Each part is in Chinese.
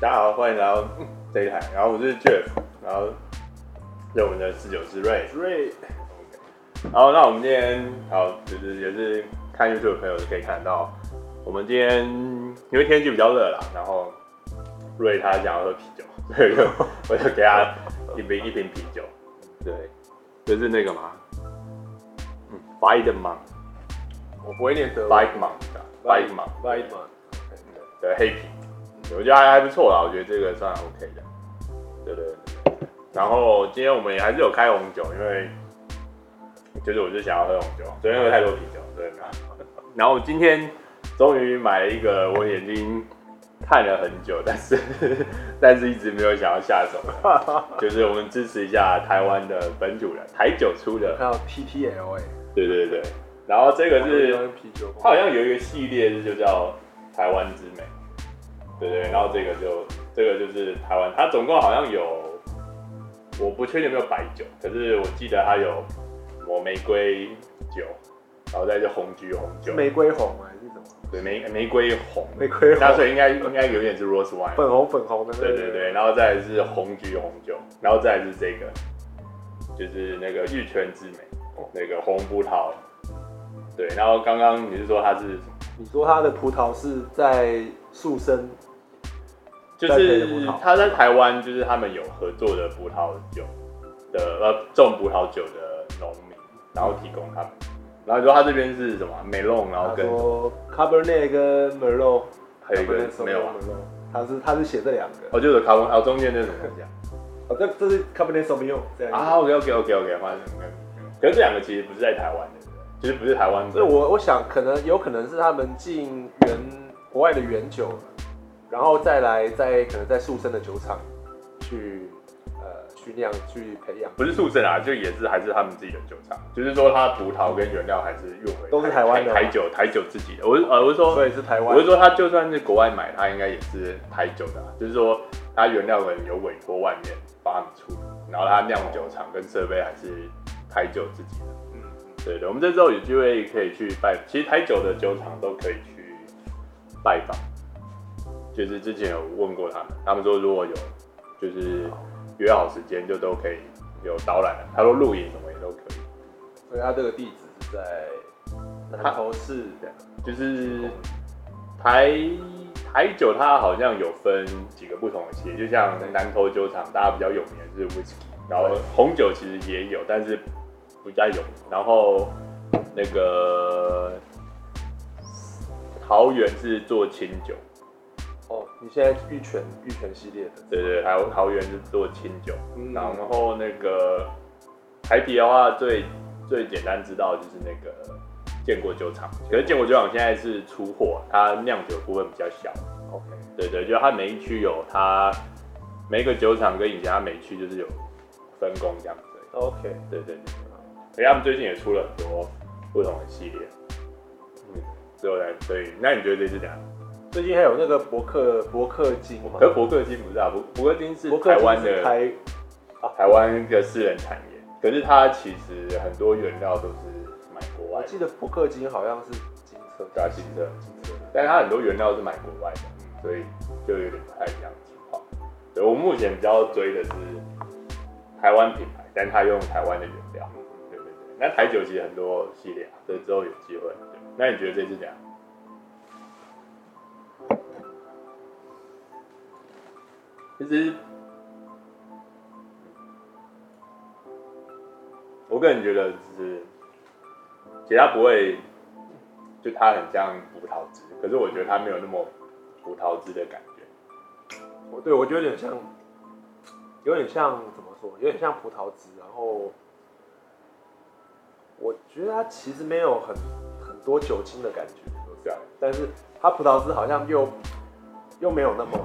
大家好，欢迎来到这一台。然后我是 Jeff，然后是我们的侍酒师 Ray。Ray。好，那我们今天好，就是也是看 YouTube 的朋友就可以看到，我们今天因为天气比较热啦，然后 Ray 他想要喝啤酒，所以就我就给他一瓶一瓶啤酒。对，就是那个嘛，嗯，Weidmann，我不会念德文。Weidmann，Weidmann，Weidmann，对，黑啤，我觉得还还不错啦，我觉得这个算 OK 的，对。然后今天我们也还是有开红酒，因为就是我就想要喝红酒，昨天喝太多啤酒，对。然后今天终于买了一个我眼睛。看了很久，但是 但是一直没有想要下手，就是我们支持一下台湾的本土人，台酒出的，还有 TTL 哎，对对对，然后这个是它好像有一个系列就叫台湾之美，对对，然后这个就这个就是台湾，它总共好像有，我不确定有没有白酒，可是我记得它有抹玫瑰酒，然后再就红橘红酒，玫瑰红还是什么？对，玫玫瑰红，玫瑰红，那所以应该应该有点是 rose wine，粉红粉红的。对对对，然后再来是红橘红酒，然后再来是这个，就是那个玉泉之美，那个红葡萄。对，然后刚刚你是说它是？你说它的葡萄是在树生，就是他在台湾，就是他们有合作的葡萄酒的呃种葡萄酒的农民，然后提供他们。然后你说他这边是什么？梅隆，然后跟 Cabernet 跟 Merlot，还有一个没有啊？他是他是写这两个。哦，就是 Cabernet，哦中间那什么东西啊？哦，这这是 Cabernet Sauvignon 这样。啊，OK OK OK OK，反正可是这两个其实不是在台湾的，其实不是台湾的。所以我我想可能有可能是他们进原国外的原酒，然后再来在可能在宿生的酒厂去呃。去酿去培养，不是宿生啊，就也是还是他们自己的酒厂，就是说它葡萄跟原料还是运回都是台湾的台酒，台酒自己的。我是呃，我是说，所以是台湾。我是说，他就算是国外买，他应该也是台酒的，就是说他原料可能有委托外面帮他们出，然后他酿酒厂跟设备还是台酒自己的。嗯，对对，我们这时候有机会可以去拜，其实台酒的酒厂都可以去拜访，就是之前有问过他们，他们说如果有就是。约好时间就都可以有导览，他说露营什么也都可以。所以他这个地址是在南投市，就是台台酒，它好像有分几个不同的系列，就像南投酒厂，大家比较有名的是 whisky，然后红酒其实也有，但是比较有名。然后那个桃园是做清酒。哦，你现在玉泉玉泉系列的，对对，还有桃园是做清酒，嗯、然后那个台啤的话最最简单知道就是那个建国酒厂，可是建国酒厂现在是出货，它酿酒部分比较小。OK，对对，就它每一区有它每一个酒厂跟以前它每一区就是有分工这样子。OK，对对对，而且他们最近也出了很多不同的系列。嗯，之后来，所以那你觉得这是怎样？最近还有那个伯克伯克金嘛？可是伯克金不是啊，伯伯克金是台湾的台台湾的私人产业。可是它其实很多原料都是买国外。我记得伯克金好像是金色，加金色金色，但是它很多原料是买国外的，所以就有点不太一样的情况。对，我目前比较追的是台湾品牌，但它用台湾的原料。对对对，那台酒其实很多系列啊，所以之后有机会。那你觉得这支怎样？实，我个人觉得就是，其实它不会，就它很像葡萄汁，可是我觉得它没有那么葡萄汁的感觉。我对我觉得有点像，有点像怎么说？有点像葡萄汁，然后我觉得它其实没有很很多酒精的感觉，这样。但是它葡萄汁好像又又没有那么。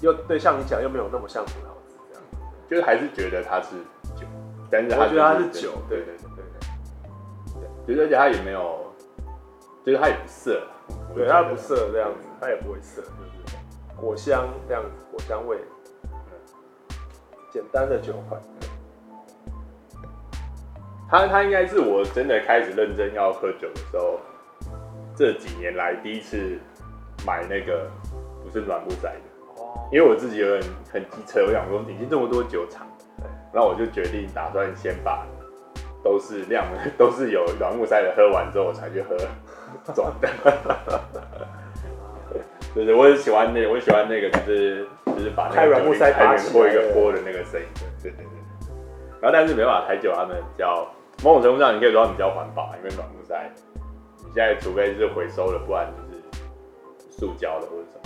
又对，像你讲，又没有那么像葡萄籽这样，就是还是觉得它是酒，但是我觉得它是酒，对对。对对对，对，而且它也没有，就是它也不涩，对，它不涩这样子，它也不会涩，就是果香这样子，果香味，简单的酒款，他他应该是我真的开始认真要喝酒的时候，这几年来第一次买那个不是软木塞的哦，因为我自己有点很机车，我想说已经这么多酒厂，然后我就决定打算先把都是亮的 都是有软木塞的喝完之后，我才去喝转的。对对，我很喜欢那个，我喜欢那个，就是就是把那个开软木塞开始过一个波的那个声音。对对对。然后但是没办法，台酒他们比较某种程度上，你可以说他们比较环保，因为软木塞，你现在除非是回收了，不然就是塑胶的或者什么，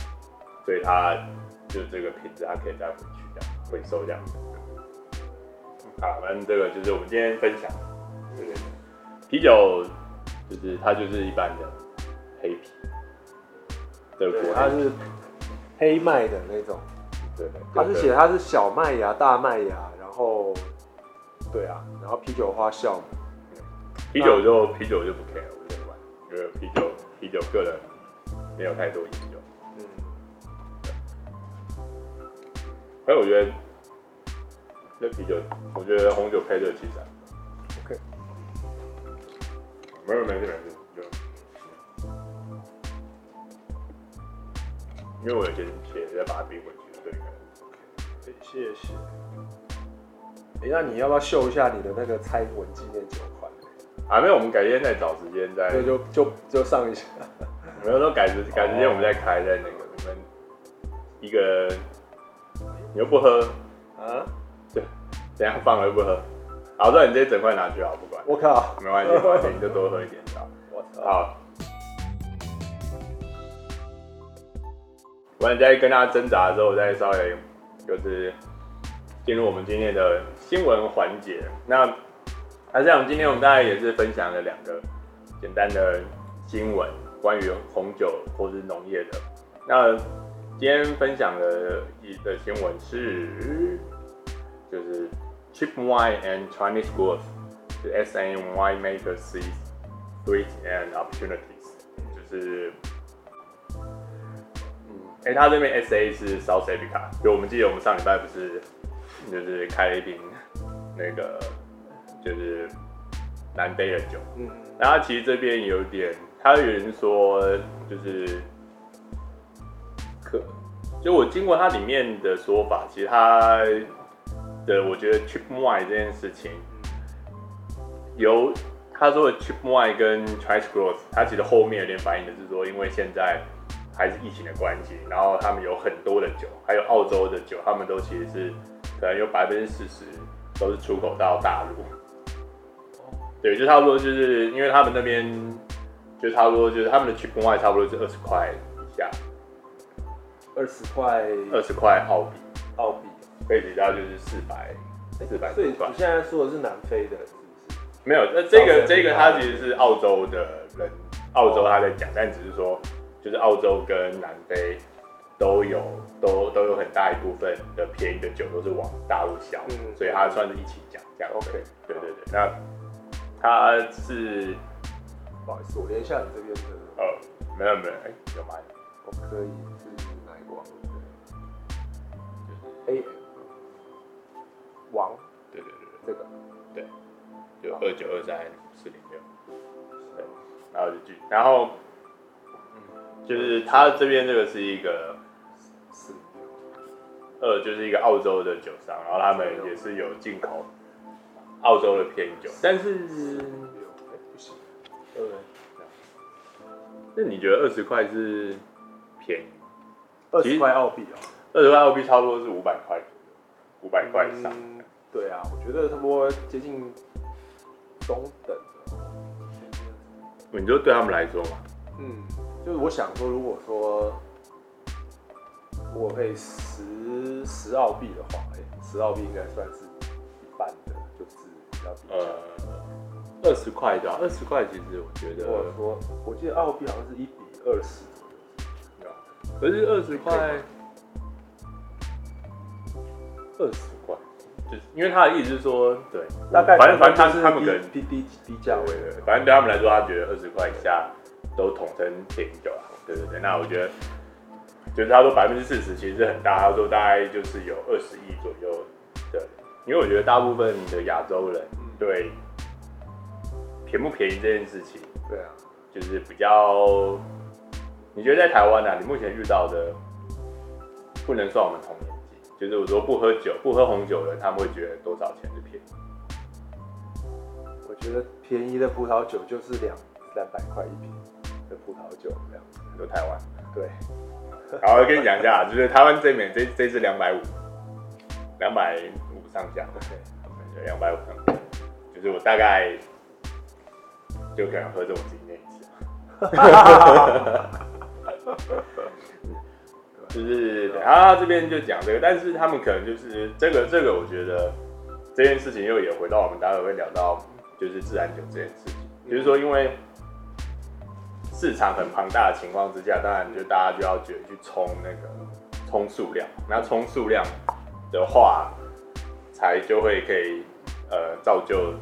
所以它就是这个品质它可以再回去这样回收这样。好，反正这个就是我们今天分享，对对对，啤酒就是它就是一般的黑啤。对，它是黑麦的那种，对，它是写它是小麦芽、大麦芽，然后，对啊，然后啤酒花酵母，啤酒就啤酒就不 care，我觉得，因为啤酒啤酒个人没有太多研究，嗯，所以我觉得那啤酒，我觉得红酒配这个其实，OK，没有没事没事。因为我有些钱再把它冰回去，对，对，谢谢。哎、欸，那你要不要秀一下你的那个猜文纪念酒款？啊，没有，我们改天再找时间再。对，就就就上一下。没有说改时改时间，我们再开在那个你们一个，你又不喝啊？对，等下放了又不喝。好，那你这些整块拿去好，不管。我靠，没关系，没关系你就多喝一点，好。我操。好。我在跟大家挣扎的时候，我再稍微就是进入我们今天的新闻环节。那还是讲今天我们大概也是分享了两个简单的新闻，关于红酒或是农业的。那今天分享的一个新闻是，就是 Cheap Wine and Chinese Growth，就 S&N Winemakers see threats and opportunities，就是。哎、欸，他这边 S A 是 South Africa，就我们记得我们上礼拜不是就是开了一瓶那个就是南非的酒，嗯，然后其实这边有点，他有人说就是可，就我经过它里面的说法，其实它的我觉得 cheap wine 这件事情，由他说的 cheap wine 跟 Chinese growth，它其实后面有点反映的是说，因为现在。还是疫情的关系，然后他们有很多的酒，还有澳洲的酒，他们都其实是可能有百分之四十都是出口到大陆。对，就差不多就是因为他们那边就差不多就是他们的 cheap wine 差不多是二十块，二十块，二十块澳币，澳币，可以比较就是四百四百块。所以你现在说的是南非的，是不是？没有，那这个这个它其实是澳洲的人，澳洲他在讲，但只是说。就是澳洲跟南非都有都都有很大一部分的便宜的酒都是往大陆销，嗯，所以它算是一起讲这样。OK，对对对，那它是不好意思，我连一下你这边的。呃，没有没有，哎，有吗？我可以王？就是 A 王，对对对，这个对，就二九二三四零六，对，然后就继续，然后。就是他这边这个是一个是二，就是一个澳洲的酒商，然后他们也是有进口澳洲的偏酒，但是不行，对不对？那你觉得二十块是便宜？二十块澳币哦？二十块澳币差不多是五百块，五百块以上。对啊，我觉得差不多接近中等的。你就对他们来说嘛？嗯。就是我想说，如果说我可以十十澳币的话，哎，十澳币应该算是一般的，就是比较低价。呃，二十块的，二十块其实我觉得，或者说，我记得澳币好像是一比二十可是二十块，二十块，就是因为他的意思是说，对，大概反正反正他是他们可能低低低价位的，反正对他们来说，他觉得二十块以下。都统称便宜酒啊，对对对，那我觉得，就是他说百分之四十其实是很大，他说大概就是有二十亿左右的，因为我觉得大部分的亚洲人对便不便宜这件事情，对啊，就是比较，你觉得在台湾呢、啊，你目前遇到的不能算我们同年纪，就是我说不喝酒、不喝红酒的人，他们会觉得多少钱是便宜？我觉得便宜的葡萄酒就是两三百块一瓶的葡萄酒这样子，就台湾。对，好，我跟你讲一下，就是台湾这边这这支两百五，两百五上下，OK，两百五上下，就是我大概就可能喝这种经验一次，就是然后他这边就讲这个，但是他们可能就是这个这个，我觉得这件事情又也回到我们待会会聊到，就是自然酒这件事情，就是说因为。市场很庞大的情况之下，当然就大家就要觉得去冲那个冲数量，那冲数量的话，才就会可以呃造就，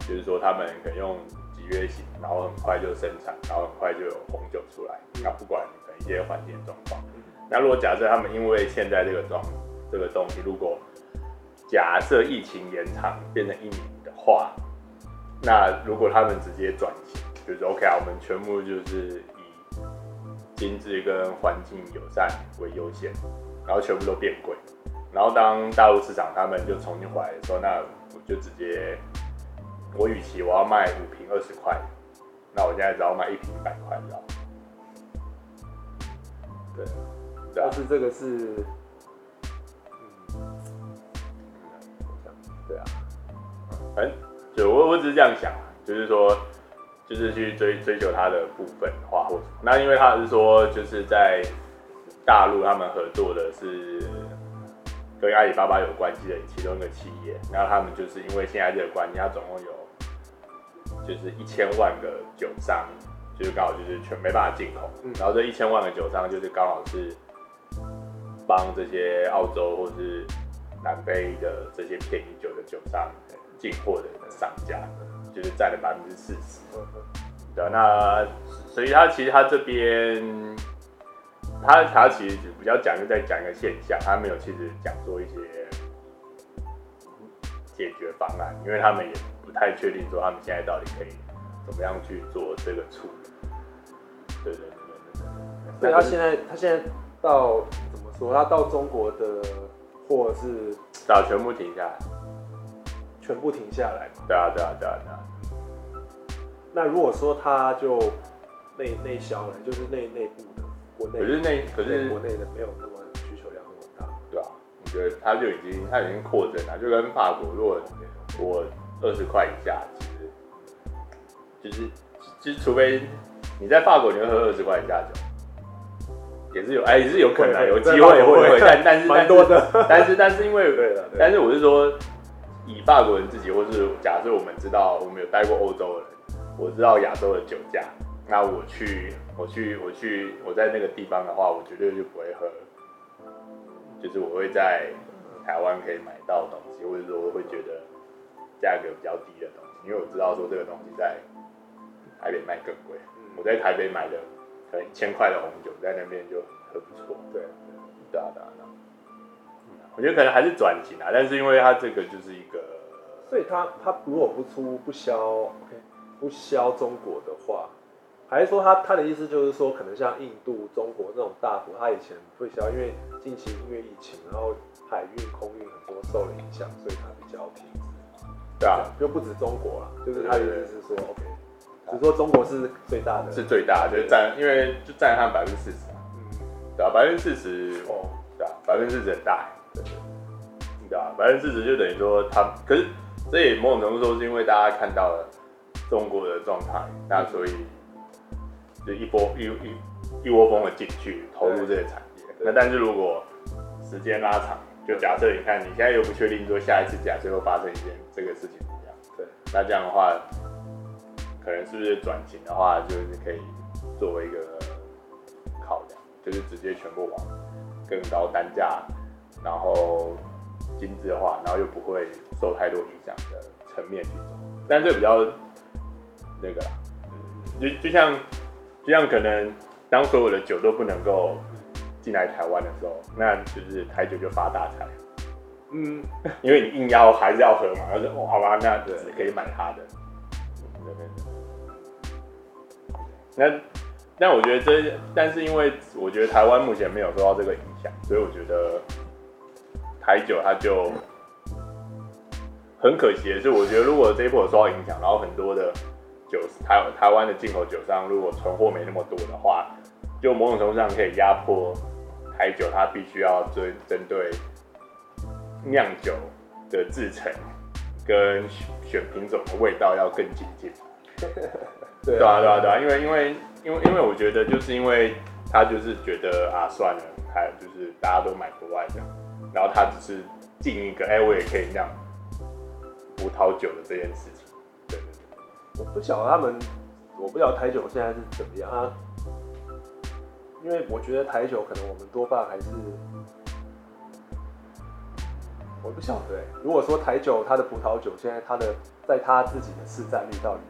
就是说他们可以用集约型，然后很快就生产，然后很快就有红酒出来。那不管些环境状况，那如果假设他们因为现在这个状这个东西，如果假设疫情延长变成一年的话，那如果他们直接转型。就是 OK 啊，我们全部就是以精致跟环境友善为优先，然后全部都变贵，然后当大陆市场他们就重新回来的时候，那我就直接，我与其我要卖五瓶二十块，那我现在只要卖一瓶一百块，知道对，但是这个是，嗯，对啊，反正就我我只是这样想，就是说。就是去追追求他的部分化或什么，那因为他是说就是在大陆他们合作的是跟阿里巴巴有关系的其中一个企业，然后他们就是因为现在这个关系，他总共有就是一千万个酒商，就是刚好就是全没办法进口，然后这一千万个酒商就是刚好是帮这些澳洲或是南非的这些便宜酒的酒商进货的商家。就是占了百分之四十，对，那所以他其实他这边，他他其实比较讲就在讲一个现象，他没有其实讲说一些解决方案，因为他们也不太确定说他们现在到底可以怎么样去做这个处理。对对对。所以他现在他现在到怎么说？他到中国的货是 早全部停下来。全部停下来嘛？对啊，对啊，对啊，对啊。那如果说他就内内销了，就是内内部的国内，可是内可是国内的没有那么需求量那么大，对啊，我觉得他就已经他已经扩增了，就跟法国，如果我二十块以下，其实就是其实除非你在法国，你会喝二十块以下酒，也是有哎，也是有可能有机会会会，但但是但是但是但是因为但是我是说。以法国人自己，或是假设我们知道，我们有待过欧洲的人，我知道亚洲的酒价，那我去，我去，我去，我在那个地方的话，我绝对就不会喝，就是我会在台湾可以买到的东西，或者说我会觉得价格比较低的东西，因为我知道说这个东西在台北卖更贵，我在台北买的可能一千块的红酒，在那边就很不错，对，对啊，对啊。我觉得可能还是转型啊，但是因为它这个就是一个，所以它它如果不出不销，OK，不销中国的话，还是说他他的意思就是说，可能像印度、中国这种大国，他以前不会销，因为近期因为疫情，然后海运、空运很多受了影响，所以它比较停止。对啊，就不止中国了，就是他的意思是说，OK，只是说中国是最大的，是最大的，就是占，因为就占他百分之四十嘛，嗯，对啊，百分之四十，哦，对啊，百分之四十很大。对，对啊，百分之四十就等于说他，可是这也某种程度说是因为大家看到了中国的状态，那所以就一波一一一窝蜂的进去投入这个产业。那但是如果时间拉长，就假设你看你现在又不确定说下一次假设会发生一件这个事情怎么样？对，那这样的话，可能是不是转型的话，就是可以作为一个考量，就是直接全部往更高单价。然后精致化，然后又不会受太多影响的层面去走，但这比较那个啦，就就像就像可能当所有的酒都不能够进来台湾的时候，那就是台酒就发大财。嗯，因为你硬要还是要喝嘛，然后说哦好吧，那只可以买他的。那那我觉得这，但是因为我觉得台湾目前没有受到这个影响，所以我觉得台酒它就很可惜的是，我觉得如果这一波受到影响，然后很多的酒台台湾的进口酒商如果存货没那么多的话，就某种程度上可以压迫台酒，它必须要针针对酿酒的制成跟选品种的味道要更精进。对啊，对啊，对啊，因为因为因为因为我觉得就是因为他就是觉得啊算了，还就是大家都买国外的，然后他只是进一个，哎、欸，我也可以酿葡萄酒的这件事情。对对对，我不晓得他们，我不晓得台酒现在是怎么样啊，因为我觉得台酒可能我们多半还是，我不晓得、欸，如果说台酒它的葡萄酒现在它的在它自己的市占率到底是。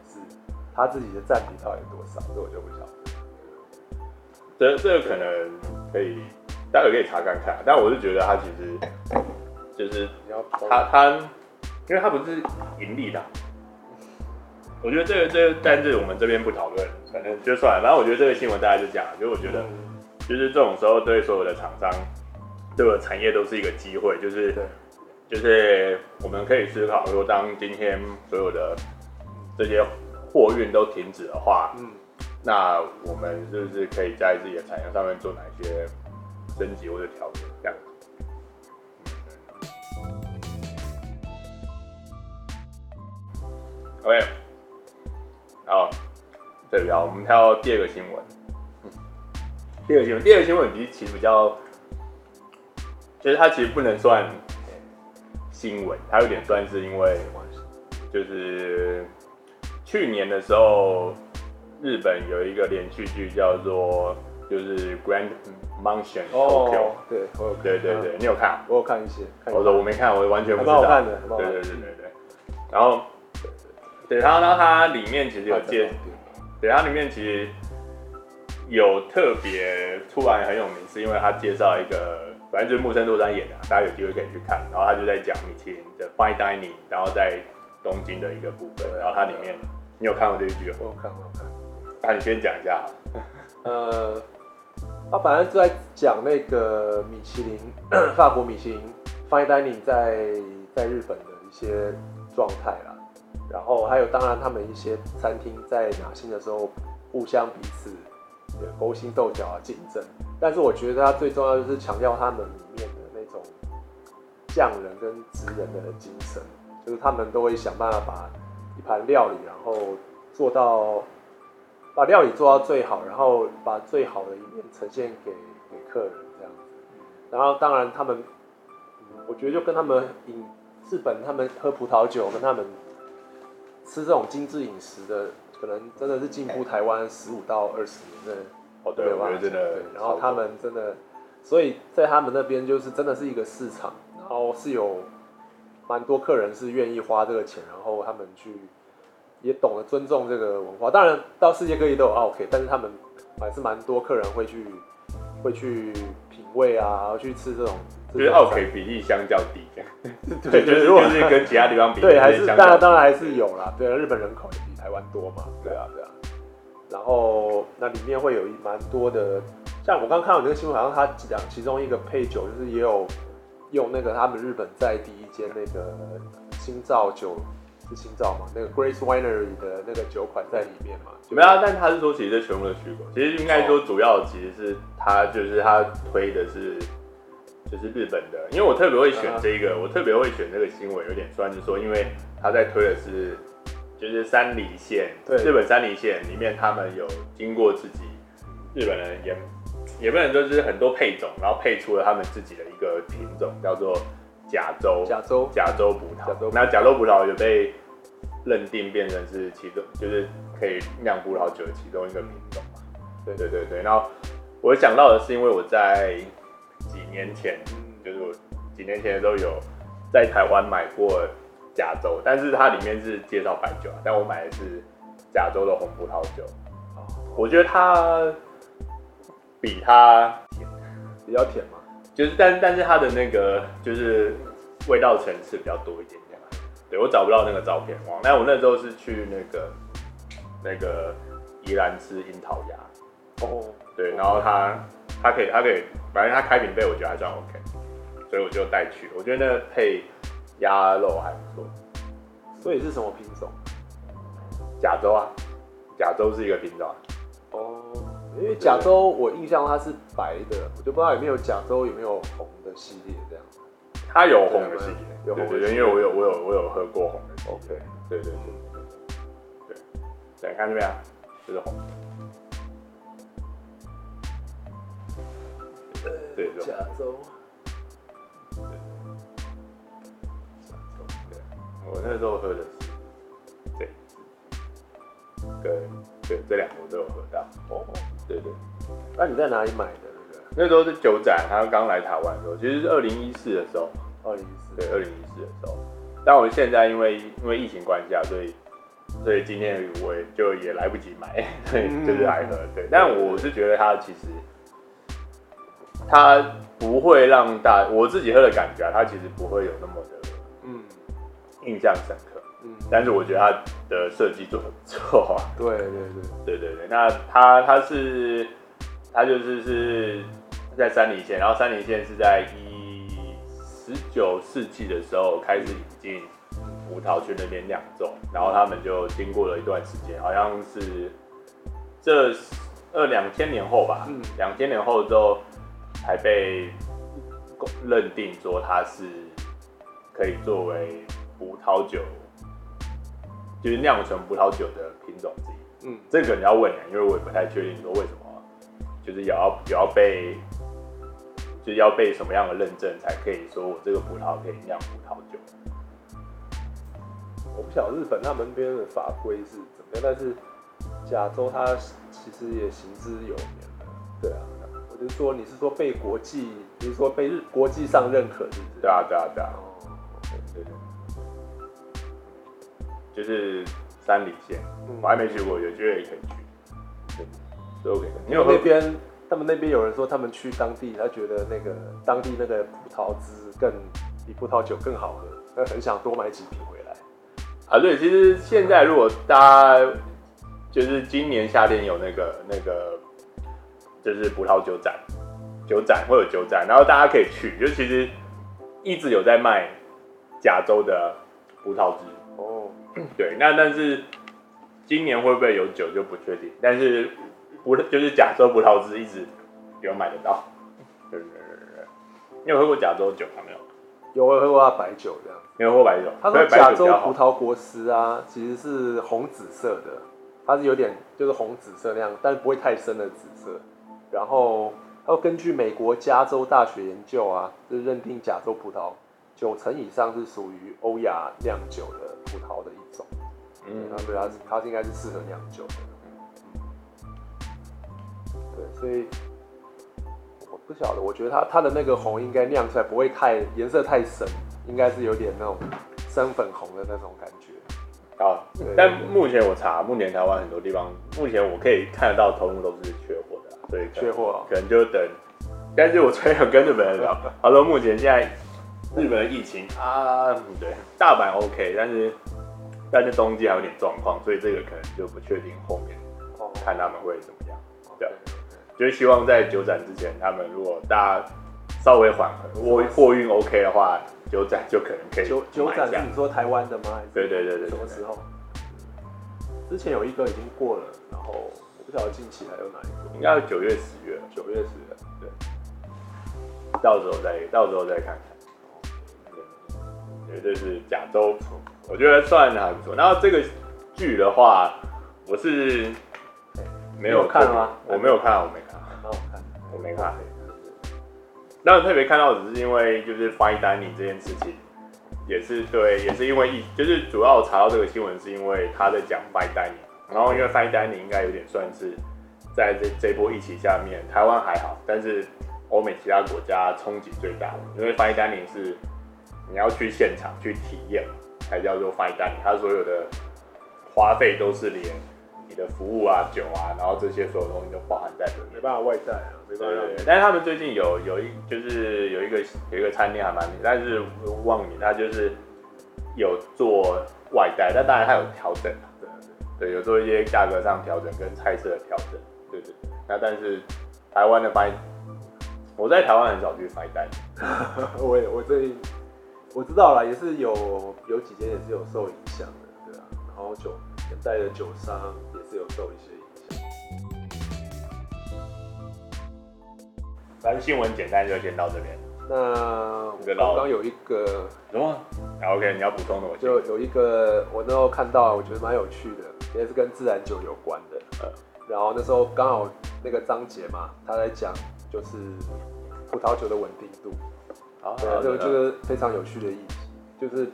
他自己的占比到底多少？这我就不晓得。这这个可能可以，待会可以查看看。但我是觉得他其实就是他他，因为他不是盈利的、啊。我觉得这个这个，但是我们这边不讨论，反正就算了。反正我觉得这个新闻大家就讲了，就我觉得，就是这种时候对所有的厂商，这个产业都是一个机会，就是就是我们可以思考，说当今天所有的这些。货运都停止的话，嗯，那我们是不是可以在自己的产业上面做哪些升级或者调整？这样子。OK，好，这里啊，我们跳到第二个新闻。嗯，第二个新闻，第二个新闻其实其实比较，其实它其实不能算新闻，它有点算是因为就是。去年的时候，日本有一个连续剧叫做就是《Grand Mansion Tokyo》。哦，对，我有看。对对对，你有看？我有看一些。我说我没看，我完全不知道。蛮好看的，对对对对对。然后，对，然后呢，它里面其实有介，对，它里面其实有特别突然很有名，是因为它介绍一个，反正就是木村拓哉演的，大家有机会可以去看。然后他就在讲米其林的 Fine Dining，然后在东京的一个部分，然后它里面。你有看过这一句？我有看，我有看。那你先讲一下。呃，他反正在讲那个米其林，法国米其林 Fine Dining 在在日本的一些状态啦。然后还有，当然他们一些餐厅在拿新的时候，互相彼此勾心斗角啊，竞争。但是我觉得他最重要就是强调他们里面的那种匠人跟职人的精神，就是他们都会想办法把。一盘料理，然后做到把料理做到最好，然后把最好的一面呈现给给客人这样。然后当然他们，我觉得就跟他们饮日本，他们喝葡萄酒，跟他们吃这种精致饮食的，可能真的是进步台湾十五到二十年的哦，对，我觉得真的。对，然后他们真的，所以在他们那边就是真的是一个市场，然后是有。蛮多客人是愿意花这个钱，然后他们去也懂得尊重这个文化。当然，到世界各地都有 OK，，但是他们还是蛮多客人会去会去品味啊，然后去吃这种。就是奥 K 比例相较低，对，就是如果是跟其他地方比，对，还是当然当然还是有啦。对啊，日本人口也比台湾多嘛，对啊对啊。然后那里面会有一蛮多的，像我刚刚看到那个新闻，好像它讲其中一个配酒就是也有。用那个他们日本在第一间那个新造酒是新造嘛？那个 Grace Winery 的那个酒款在里面嘛？没有啊，但他是说其实全部都去过。其实应该说主要其实是他就是他推的是就是日本的，因为我特别会选这个，我特别会选这个新闻有点算是说，因为他在推的是就是山梨县，对，日本山梨县里面他们有经过自己日本人研。也不能说就是很多配种，然后配出了他们自己的一个品种，叫做甲州甲州甲州葡萄。那甲州葡萄也被认定变成是其中，就是可以酿葡萄酒的其中一个品种嘛。对对对对。然后我想到的是，因为我在几年前，就是我几年前的时候有在台湾买过甲州，但是它里面是介绍白酒，但我买的是甲州的红葡萄酒。我觉得它。比它甜，比较甜嘛，就是但但是它的那个就是味道层次比较多一点点。对，我找不到那个照片，但我那时候是去那个那个宜兰吃樱桃鸭。哦，对，然后他他可以他可以，反正他开瓶费我觉得还算 OK，所以我就带去。我觉得那个配鸭肉还不错。所以是什么品种？甲州啊，甲州是一个品种。哦，因为甲州我印象它是白的，我就不知道有没有甲州有没有红的系列这样。它有红的系列，有红的系列，对对对，因为我有我有我有喝过红的。OK，对对对对对，看这边啊，这是红的。对，甲州。我那时候喝的是这一支，跟对这两个我都有喝到。哦，对对。那你在哪里买的那个？那时候是九仔，他刚来台湾的时候，其实是二零一四的时候。二零一四。对，二零一四的时候。但我现在因为因为疫情关系啊，所以所以今天我也就也来不及买，所以就是来喝。对，但我是觉得它其实它不会让大我自己喝的感觉啊，它其实不会有那么的嗯。印象深刻，嗯，但是我觉得它的设计做的不错啊。对对对对对对，那它它是它就是是在山梨县，然后山梨县是在一十九世纪的时候开始引进葡萄去那边酿种，然后他们就经过了一段时间，好像是这二两千年后吧，两千年后之后才被认定说它是可以作为。葡萄酒就是酿成葡萄酒的品种之一。嗯，这个你要问啊，因为我也不太确定说为什么，就是也要也要被，就是要被什么样的认证才可以说我这个葡萄可以酿葡萄酒。我不晓得日本他们那边的法规是怎么样，但是加州它其实也行之有年了。对啊，我就说你是说被国际，你是说被日国际上认可，是不是？对啊，对啊，对啊。就是山里县，嗯、我还没去过，有机会也可以去。对，都 OK。因为那边，他们那边有人说，他们去当地，他觉得那个当地那个葡萄汁更比葡萄酒更好喝，他很想多买几瓶回来。啊，对，其实现在如果大家就是今年夏天有那个那个就是葡萄酒展，酒展会有酒展，然后大家可以去，就其实一直有在卖加州的葡萄汁。对，那但是今年会不会有酒就不确定，但是葡就是加州葡萄汁一直有买得到。对对对对，你有喝过加州酒吗？没有？有，我喝过它白酒这样。没有喝过白酒。它说加州葡萄果实啊，其实是红紫色的，它是有点就是红紫色那样，但是不会太深的紫色。然后它根据美国加州大学研究啊，就是认定加州葡萄九成以上是属于欧亚酿酒的葡萄的一种。嗯，那对它它应该是适合酿酒的。对，所以我不晓得，我觉得它它的那个红应该酿出来不会太颜色太深，应该是有点那种深粉红的那种感觉。啊，但目前我查，目前台湾很多地方，目前我可以看得到，通通都是缺货的，所以缺货，可能就等。但是我昨天有跟日本人聊，他说目前现在。日本的疫情啊，对，大阪 OK，但是但是冬季还有点状况，所以这个可能就不确定后面看他们会怎么样。对，就是希望在九展之前，他们如果大家稍微缓和，货货运 OK 的话，九展就可能可以。九九展是你说台湾的吗？对对对对。什么时候？之前有一个已经过了，然后我不晓得近期还有哪一个，应该是九月十月，九月十月。对，到时候再到时候再看看。绝对是甲州，我觉得算还不错。然后这个剧的话，我是没有看吗？我没有看，我没看。那我看，我没看。那我特别看到只是因为就是 fine dining 这件事情，也是对，也是因为一就是主要查到这个新闻是因为他在讲 fine dining，然后因为 fine dining 应该有点算是在这这波疫情下面，台湾还好，但是欧美其他国家冲击最大的，因为 fine dining 是。你要去现场去体验，才叫做 fine dining。它所有的花费都是连你的服务啊、酒啊，然后这些所有东西都包含在里面，没办法外带啊，没办法。对对对。但是他们最近有有一就是有一个有一个餐厅还蛮，但是忘名他就是有做外带，但当然他有调整啊。对对。对，有做一些价格上调整跟菜色的调整，对对对。那但是台湾的 fine，我在台湾很少去 fine dining，我也我这里我知道了，也是有有几间也是有受影响的，对啊。然后酒现在的酒商也是有受一些影响。反正新闻简单就先到这边。那刚刚有一个什么？OK，你要补充的，我就有一个我那时候看到，我觉得蛮有趣的，也是跟自然酒有关的。呃，然后那时候刚好那个章节嘛，他在讲就是葡萄酒的稳定度。啊，对，这个就是非常有趣的议题，就是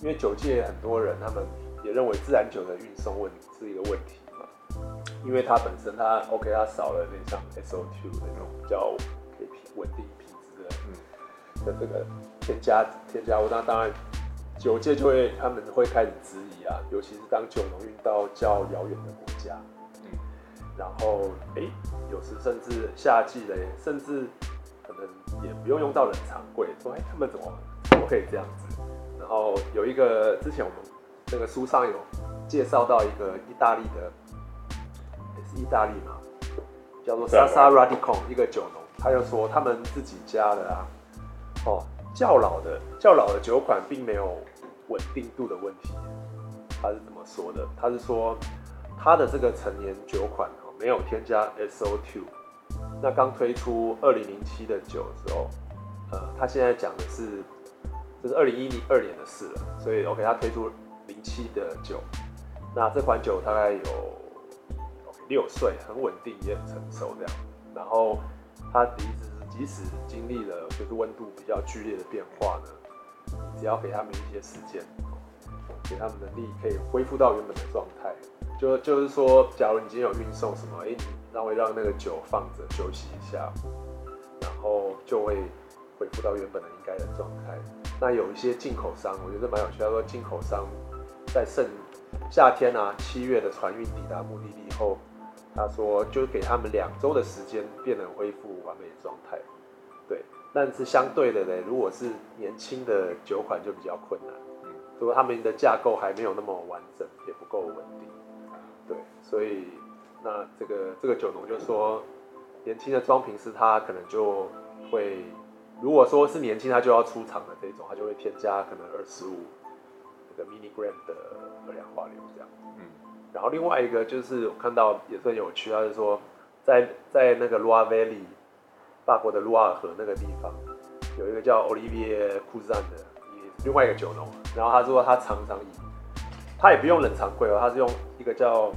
因为酒界很多人他们也认为自然酒的运送问是一个问题嘛，因为它本身它 OK，它少了那像 SO2 的那种比较可以稳定品质的，嗯，的这个添加添加物，那当然酒界就会他们会开始质疑啊，尤其是当酒农运到较遥远的国家，嗯，然后哎，有时甚至夏季嘞，甚至。可能也不用用到冷藏柜，说哎，他们怎么怎么可以这样子？然后有一个之前我们那个书上有介绍到一个意大利的，也是意大利嘛，叫做 Sasa Radicon 一个酒农，他就说他们自己家的啊，哦，较老的较老的酒款并没有稳定度的问题。他是怎么说的？他是说他的这个陈年酒款哦，没有添加 SO2。那刚推出二零零七的酒的时候，呃，他现在讲的是，这是二零一零二年的事了，所以 OK，他推出零七的酒，那这款酒大概有六岁，很稳定，也很成熟这样。然后他的意思是，即使经历了就是温度比较剧烈的变化呢，只要给他们一些时间，给他们能力可以恢复到原本的状态。就就是说，假如你今天有运送什么，哎、让会让那个酒放着休息一下，然后就会恢复到原本的应该的状态。那有一些进口商，我觉得蛮有趣。他说，进口商在盛夏天啊，七月的船运抵达目的地后，他说就给他们两周的时间，便能恢复完美的状态。对，但是相对的呢，如果是年轻的酒款就比较困难，如果他们的架构还没有那么完整，也不够稳定。对，所以那这个这个酒农就说，年轻的装瓶师他可能就会，如果说是年轻他就要出厂的这种，他就会添加可能二十五这个 milligram 的二氧化硫这样。嗯，然后另外一个就是我看到也是很有趣，他是说在在那个 Loire Valley，法国的卢瓦尔河那个地方，有一个叫 Olivier Cousin 的另外一个酒农，然后他说他常常以他也不用冷藏柜哦，他是用一个叫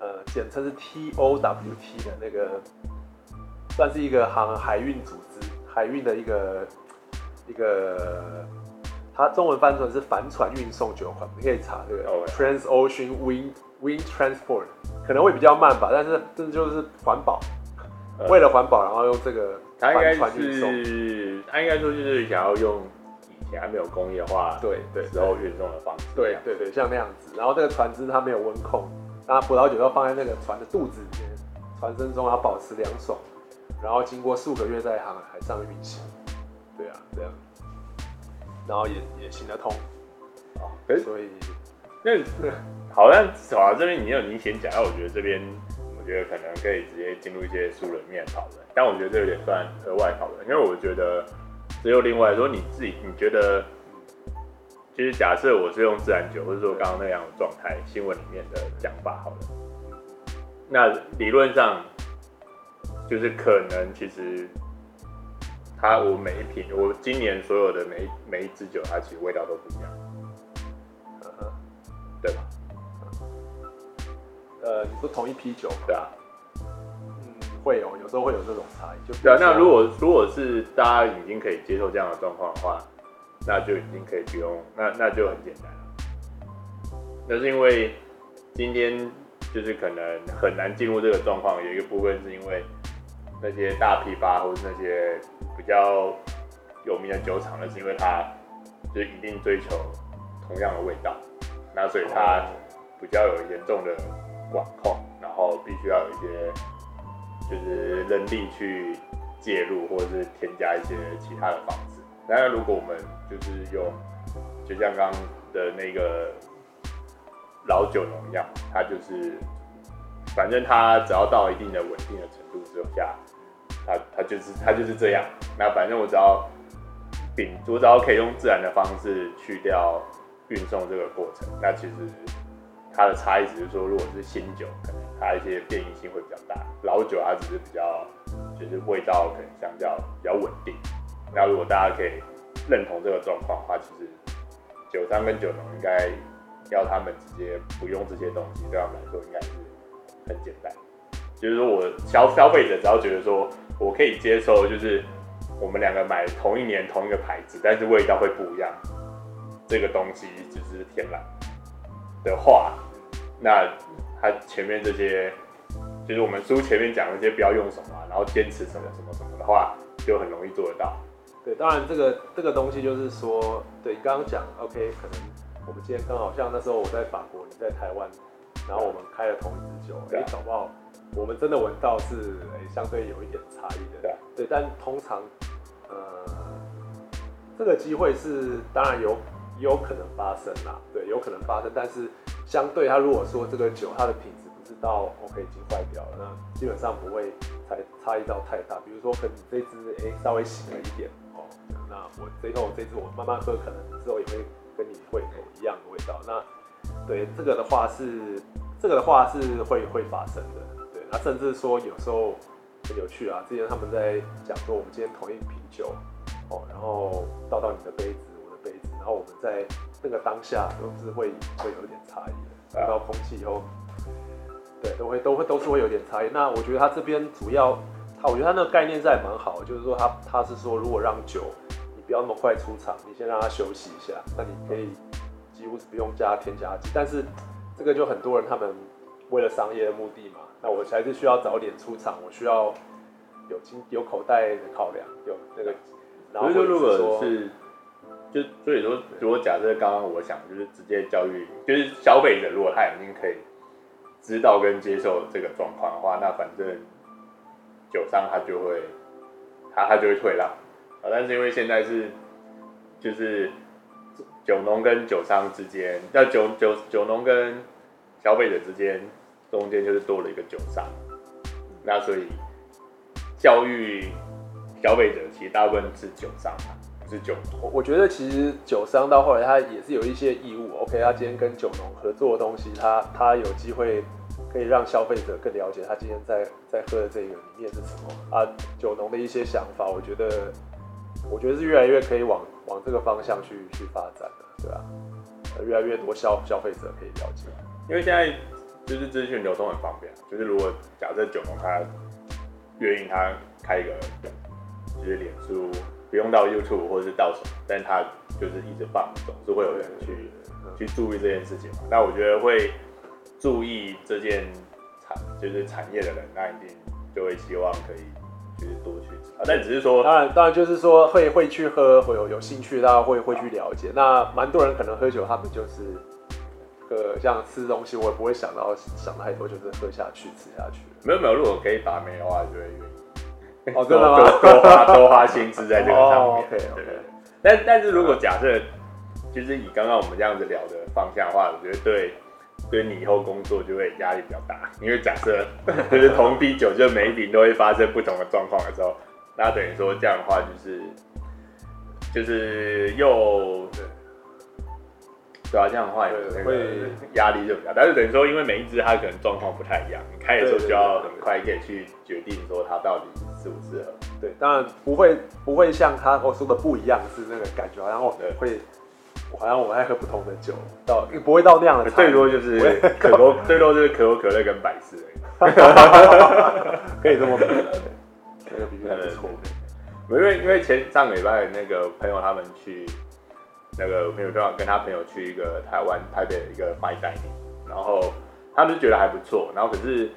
呃简称是 T O W T 的那个，算是一个航海运组织，海运的一个一个，它中文翻成是帆船运送酒款，你可以查这个 Transocean Wind Wind Transport，可能会比较慢吧，但是这就是环保，为了环保，然后用这个帆船运送，他应该说就是想要用。也还没有工业化，对对，时候运送的方式，对对对，像那样子。然后这个船只它没有温控，那葡萄酒要放在那个船的肚子里面，船身中要保持凉爽，然后经过数个月在航海上运行。对啊，这样，然后也也行得通。啊，所以那 好像走啊这边，你有你先讲，那我觉得这边我觉得可能可以直接进入一些书里面讨论，但我觉得这有点算额外讨论，因为我觉得。只有另外说，你自己你觉得，其实假设我是用自然酒，或者说刚刚那样的状态，新闻里面的讲法好了，那理论上就是可能其实它我每一瓶，我今年所有的每一每一支酒，它其实味道都不一样，对吧？呃，你说同一批酒，对啊。会有，有时候会有这种差异。就对啊，那如果如果是大家已经可以接受这样的状况的话，那就已经可以不用，那那就很简单了。那是因为今天就是可能很难进入这个状况，有一个部分是因为那些大批发或是那些比较有名的酒厂，那是因为它就一定追求同样的味道，那所以它比较有严重的管控，然后必须要有一些。就是人力去介入，或者是添加一些其他的方式。那，如果我们就是用，就像刚刚的那个老酒农一样，它就是反正它只要到一定的稳定的程度之下，它它就是它就是这样。那反正我只要丙，我只要可以用自然的方式去掉运送这个过程，那其实它的差异只是说，如果是新酒，可能它一些变异性会比较大；老酒它只是比较就是味道可能相较比较稳定。那如果大家可以认同这个状况的话，其实酒商跟酒农应该要他们直接不用这些东西，对他们来说应该是很简单。就是说我消消费者只要觉得说我可以接受，就是我们两个买同一年同一个牌子，但是味道会不一样，这个东西只是天然的话，那他前面这些就是我们书前面讲那些不要用什么，然后坚持什么什么什么的话，就很容易做得到。对，当然这个这个东西就是说，对，你刚刚讲，OK，可能我们今天刚好像那时候我在法国，你在台湾，然后我们开了同一支酒，哎，搞不好我们真的闻到是哎相对有一点差异的，对，对，但通常呃这个机会是当然有有可能发生啦，对，有可能发生，但是相对它如果说这个酒它的品质不是到 OK 已经坏掉了，那基本上不会才差异到太大，比如说可能这支哎稍微醒了一点。那我最后这次我慢慢喝，可能之后也会跟你会有一样的味道。那对这个的话是，这个的话是会会发生的。对，那甚至说有时候很有趣啊，之前他们在讲说，我们今天同一瓶酒，哦，然后倒到你的杯子，我的杯子，然后我们在那个当下都是会会有一点差异的，到空气以后，对，都会都会都是会有点差异。那我觉得他这边主要，他我觉得他那个概念是还蛮好，就是说他他是说如果让酒。不要那么快出场，你先让他休息一下。那你可以几乎是不用加添加剂，但是这个就很多人他们为了商业的目的嘛，那我还是需要早点出场，我需要有金有口袋的考量，有那个。然后就如果是就所以说，如果假设刚刚我想就是直接教育，就是消费者如果他已经可以知道跟接受这个状况的话，那反正酒商他就会他他就会退让。啊，但是因为现在是，就是酒农跟酒商之间，那酒酒酒农跟消费者之间中间就是多了一个酒商，那所以教育消费者其实大部分是酒商，不是酒。我我觉得其实酒商到后来他也是有一些义务，OK，他今天跟酒农合作的东西，他他有机会可以让消费者更了解他今天在在喝的这个里面是什么啊，酒农的一些想法，我觉得。我觉得是越来越可以往往这个方向去去发展的，对吧？越来越多消消费者可以了解，因为现在就是资讯流通很方便。就是如果假设九龙他愿意他开一个就是脸书，不用到 YouTube 或者是到什么，但他就是一直放，总是会有人去去注意这件事情嘛。那我觉得会注意这件产就是产业的人，那一定就会希望可以。就是多去啊，但只是说，当然，当然就是说会会去喝，会有有兴趣，大家会会去了解。那蛮多人可能喝酒，他们就是，呃，像吃东西，我也不会想到想太多，就是喝下去，吃下去。没有没有，如果可以把妹的话，就会愿意。哦，真的吗？多多花多花心思在这个上面。哦、OK OK。但但是如果假设，就是以刚刚我们这样子聊的方向的话，我觉得对。对你以后工作就会压力比较大，因为假设就是同一批酒，就每一瓶都会发生不同的状况的时候，那等于说这样的话就是就是又对，对啊，这样的话有那个压力就比较大。但是等于说，因为每一只它可能状况不太一样，你开的时候就要很快可以去决定说它到底适不适合。对，当然不会不会像他我说的不一样，是那个感觉，好像我会。好像我们爱喝不同的酒，到不会到那样的，最多就是可口，最多就是可口可乐跟百事而已，可以这么比，那个比喻还不错。因为因为前上个礼拜那个朋友他们去，那个朋友刚好跟他朋友去一个台湾台北的一个 fine dining，然后他们就觉得还不错，然后可是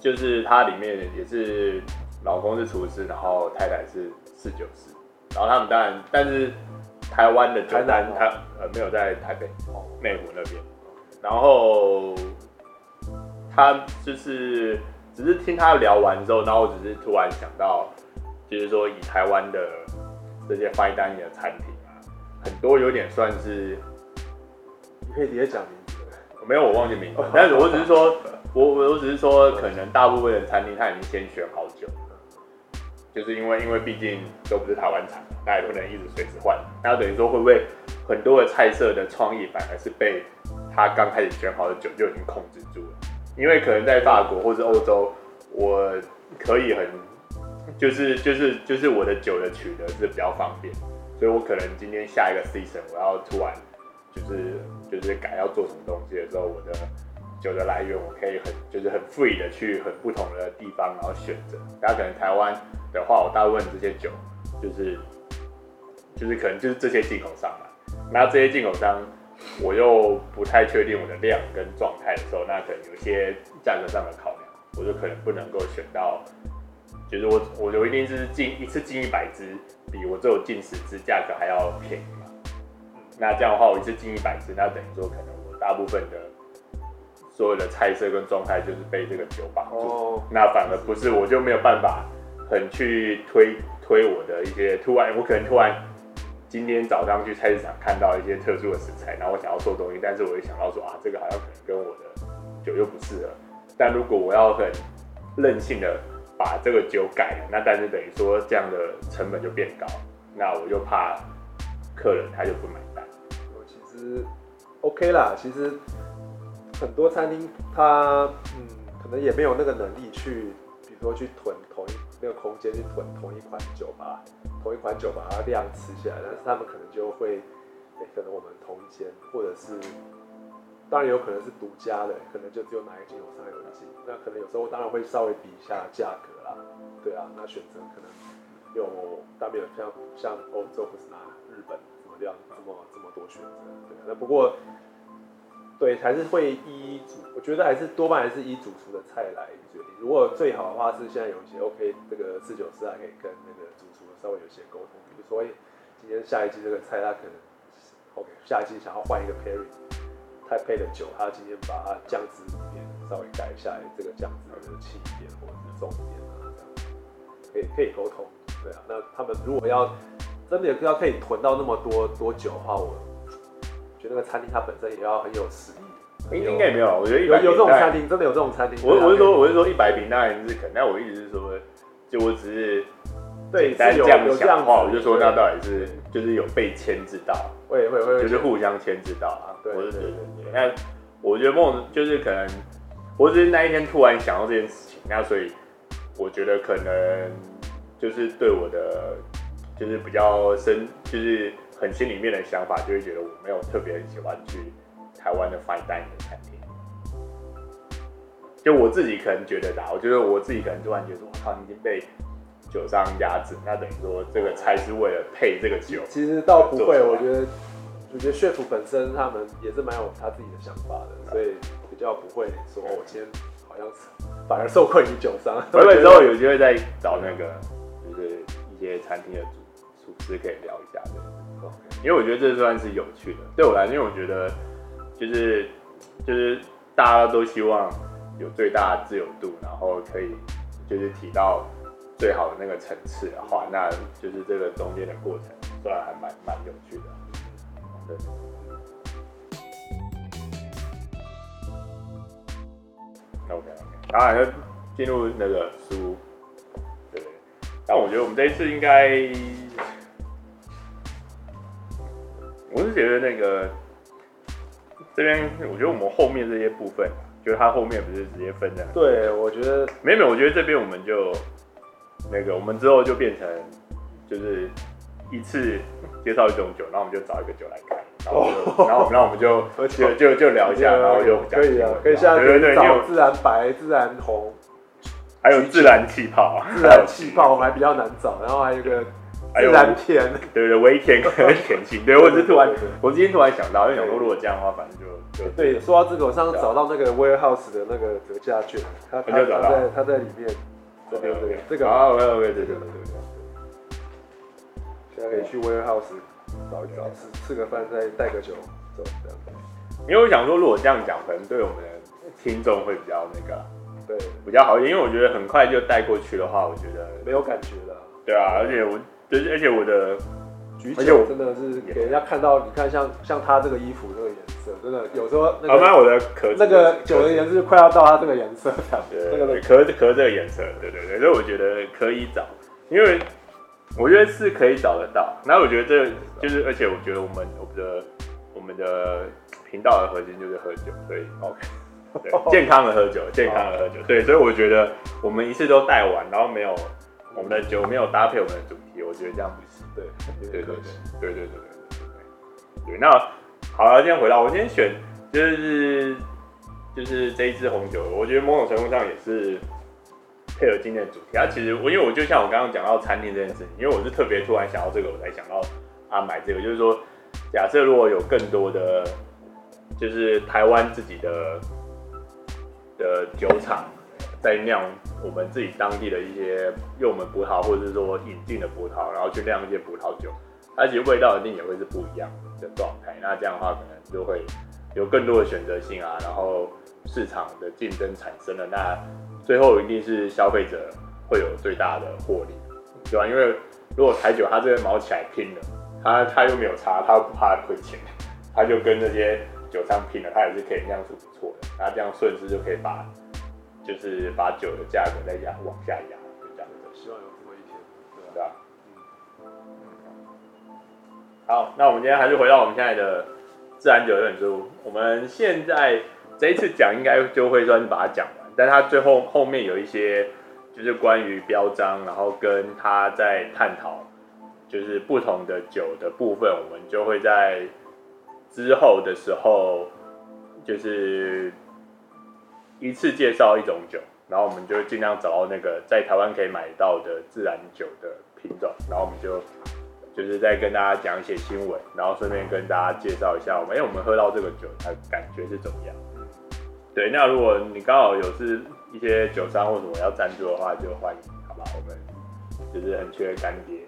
就是它里面也是老公是厨师，然后太太是侍酒师，然后他们当然但是。台湾的酒单，他呃没有在台北内湖那边，然后他就是只是听他聊完之后，然后我只是突然想到，就是说以台湾的这些 fine dining 的餐厅啊，很多有点算是，你可以直接讲名字，没有，我忘记名字。但是我只是说，我我我只是说，可能大部分的餐厅他已经先选好酒，就是因为因为毕竟都不是台湾产，那也不能一直随时换。那等于说会不会很多的菜色的创意反而是被他刚开始选好的酒就已经控制住了？因为可能在法国或是欧洲，我可以很就是就是就是我的酒的取得是比较方便，所以我可能今天下一个 season 我要突然。就是就是改要做什么东西的时候，我的酒的来源我可以很就是很 free 的去很不同的地方，然后选择。大家可能台湾的话，我大部分这些酒就是就是可能就是这些进口商嘛。那这些进口商我又不太确定我的量跟状态的时候，那可能有些价格上的考量，我就可能不能够选到，就是我我就一定是进一次进一百只，比我只有进十只价格还要便宜嘛。那这样的话，我一次进一百只，那等于说可能我大部分的所有的菜色跟状态就是被这个酒绑住。哦。那反而不是，我就没有办法很去推推我的一些突然，我可能突然今天早上去菜市场看到一些特殊的食材，然后我想要做东西，但是我一想到说啊，这个好像可能跟我的酒又不适合。但如果我要很任性的把这个酒改了，那但是等于说这样的成本就变高，那我就怕客人他就不买单其实。OK 啦，其实很多餐厅它嗯，可能也没有那个能力去，比如说去囤同一那个空间去囤同一款酒吧，同一款酒把它量吃下来，但是他们可能就会，欸、可能我们同一间，或者是当然有可能是独家的，可能就只有哪一间有商有进，那可能有时候当然会稍微比一下价格啦，对啊，那选择可能有大不了像像欧洲不是拿日本。这样这么这么多选择，对，那不过，对，还是会依主，我觉得还是多半还是依主厨的菜来决定。如果最好的话是现在有一些 OK，这个侍酒师还可以跟那个主稍微有些沟通，比如说今天下一季这个菜他可能 OK，下一季想要换一个 pairing，他配的酒，他今天把它酱汁里面稍微改一下，这个酱汁的轻一点或者是重一点啊，这样可以可以沟通，对啊，那他们如果要。真的要可以囤到那么多多酒的话，我觉得那个餐厅它本身也要很有实力。应该也没有，我觉得有有这种餐厅，真的有这种餐厅。我我是说我是说一百瓶当然是可能，但我一直是说，就我只是简单这样想的话，我就说那到底是就是有被牵制到，会会会，就是互相牵制到啊。对对对对。那我觉得梦就是可能，我只是那一天突然想到这件事情，那所以我觉得可能就是对我的。就是比较深，就是很心里面的想法，就会觉得我没有特别喜欢去台湾的 fine dining 的餐厅。就我自己可能觉得吧，我觉得我自己可能突然觉得，我靠，已经被酒商压制。那等于说，这个菜是为了配这个酒。其实倒不会，我觉得，我觉得 chef 本身他们也是蛮有他自己的想法的，所以比较不会说，我今天好像是反而受困于酒商。回来之后有机会再找那个，就是一些餐厅的主。厨师可以聊一下的，okay. 因为我觉得这算是有趣的。对我来说，因为我觉得就是就是大家都希望有最大的自由度，然后可以就是提到最好的那个层次的话，那就是这个中间的过程，虽然还蛮蛮有趣的。对。OK OK，然要进入那个书，对。但我觉得我们这一次应该。我是觉得那个这边，我觉得我们后面这些部分，就是它后面不是直接分的。对，我觉得没有，我觉得这边我们就那个，我们之后就变成就是一次介绍一种酒，然后我们就找一个酒来看，然后就然后然后我们就就就就聊一下，然后就可以啊，可以像对对对，有自然白、自然红，还有自然气泡，自然气泡我们还比较难找，然后还有一个。自然甜，对对，微甜 跟甜心，对，我只是突然，我今天突然想到，因为想说如果这样的话，反正就就对。说到这个，我上次找到那个 warehouse 的那个折价券，他他在他在里面，对对对，这个啊，OK OK，对对对对。现在可以去 warehouse 找一找，吃吃个饭，再带个酒走这样。因为我想说，如果这样讲，可能对我们的听众会比较那个，对，比较好一点。因为我觉得很快就带过去的话，我觉得没有感觉了。对啊，而且我。就是，而且我的举酒真的是给人家看到，你看像像他这个衣服这个颜色，真的有时候那个我的壳那个酒的颜色快要到他这个颜色，对对对，壳壳这个颜色，对对对，所以我觉得可以找，因为我觉得是可以找得到。然后我觉得这就是，而且我觉得我们我们的我们的频道的核心就是喝酒，所以 OK。对，健康的喝酒，健康的喝酒。对，所以我觉得我们一次都带完，然后没有我们的酒没有搭配我们的主题，我觉得这样不行。对，对对对对对对对对。那好了，今天回到我今天选就是就是这一支红酒，我觉得某种程度上也是配合今天的主题。它其实我因为我就像我刚刚讲到餐厅这件事情，因为我是特别突然想到这个，我才想到啊买这个，就是说假设如果有更多的就是台湾自己的。的酒厂在酿我们自己当地的一些用我们葡萄，或者是说引进的葡萄，然后去酿一些葡萄酒，它其实味道一定也会是不一样的状态。那这样的话，可能就会有更多的选择性啊，然后市场的竞争产生了，那最后一定是消费者会有最大的获利，对吧？因为如果台酒它这边卯起来拼了，它它又没有差，它又不怕亏钱，它就跟那些。酒商拼了，它也是可以酿出不错的，那这样顺势就可以把，就是把酒的价格再压往下压，就这样子。希望有这么一天，对吧？好，那我们今天还是回到我们现在的自然酒这本书。我们现在这一次讲应该就会算是把它讲完，但它最后后面有一些就是关于标章，然后跟他在探讨就是不同的酒的部分，我们就会在。之后的时候，就是一次介绍一种酒，然后我们就尽量找到那个在台湾可以买到的自然酒的品种，然后我们就就是再跟大家讲一些新闻，然后顺便跟大家介绍一下我们，因为我们喝到这个酒，它感觉是怎么样？对，那如果你刚好有是一些酒商或什么要赞助的话，就欢迎，好吧？我们就是很缺干爹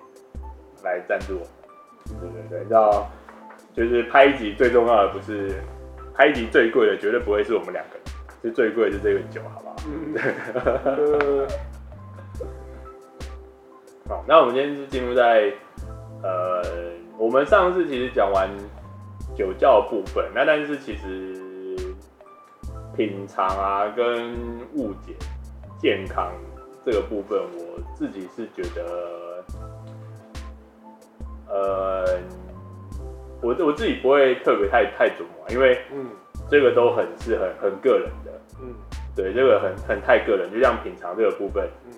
来赞助我们，对对对，你知道。就是拍一集最重要的不是拍一集最贵的，绝对不会是我们两个，是最贵的是这个酒，好不好？嗯、好，那我们今天是进入在呃，我们上次其实讲完酒窖部分，那但是其实品尝啊跟误解健康这个部分，我自己是觉得呃。我我自己不会特别太太琢磨，因为嗯，这个都很是很很个人对，这个很很太个人，就像品尝这个部分，嗯，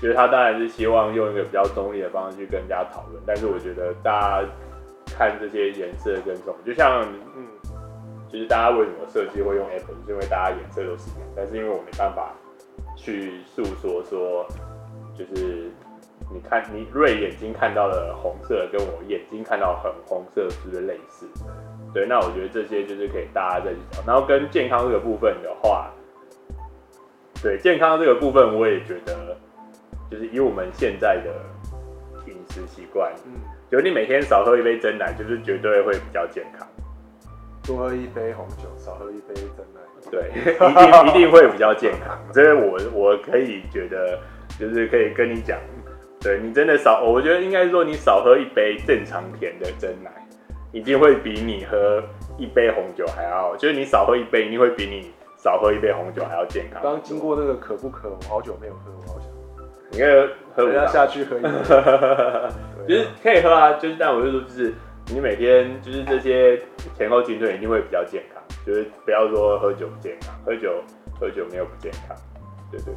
就是他当然是希望用一个比较中立的方式去跟人家讨论，但是我觉得大家看这些颜色跟什么，就像嗯，就是大家为什么设计会用 Apple，就是因为大家颜色都是一样，但是因为我没办法去诉说说，就是。你看，你瑞眼睛看到的红色，跟我眼睛看到很红色是不是类似？对，那我觉得这些就是可以大家再去讲。然后跟健康这个部分的话，对健康这个部分，我也觉得，就是以我们现在的饮食习惯，嗯，就你每天少喝一杯真奶，就是绝对会比较健康。多喝一杯红酒，少喝一杯真奶，对，一定一定会比较健康。这个我我可以觉得，就是可以跟你讲。对你真的少，我觉得应该说你少喝一杯正常甜的真奶，一定会比你喝一杯红酒还要，就是你少喝一杯，一定会比你少喝一杯红酒还要健康。刚经过那个可不可，我好久没有喝，我好想，你应该喝不下去喝一杯，就是可以喝啊，就是但我就说就是你每天就是这些前后进退一定会比较健康，就是不要说喝酒不健康，喝酒喝酒没有不健康，对对。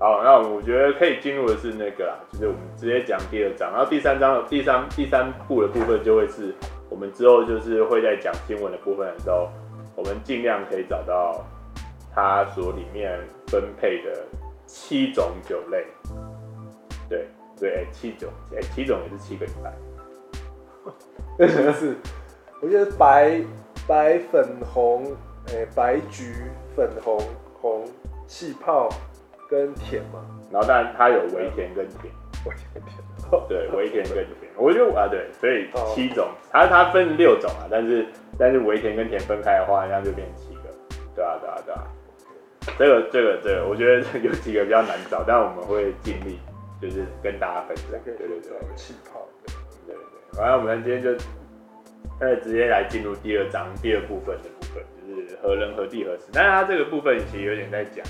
好，那我觉得可以进入的是那个啦，就是我们直接讲第二章，然后第三章的第三第三部的部分就会是我们之后就是会在讲新闻的部分的时候，我们尽量可以找到它所里面分配的七种酒类。对对，七种，哎，七种也是七个礼拜。是，我觉得白白粉红，哎，白橘粉红红气泡。跟甜嘛，然后当然它有微甜跟甜，微甜甜，对，微甜跟甜，我觉得啊对，所以七种，它它分六种啊，但是但是微甜跟甜分开的话，那就变成七个，对啊对啊对啊，这个这个这个，我觉得有几个比较难找，但我们会尽力就是跟大家分享，对对对，气泡，对对对，反正我们今天就，那直接来进入第二章第二部分的部分，就是何人何地何时。但是它这个部分其实有点在讲，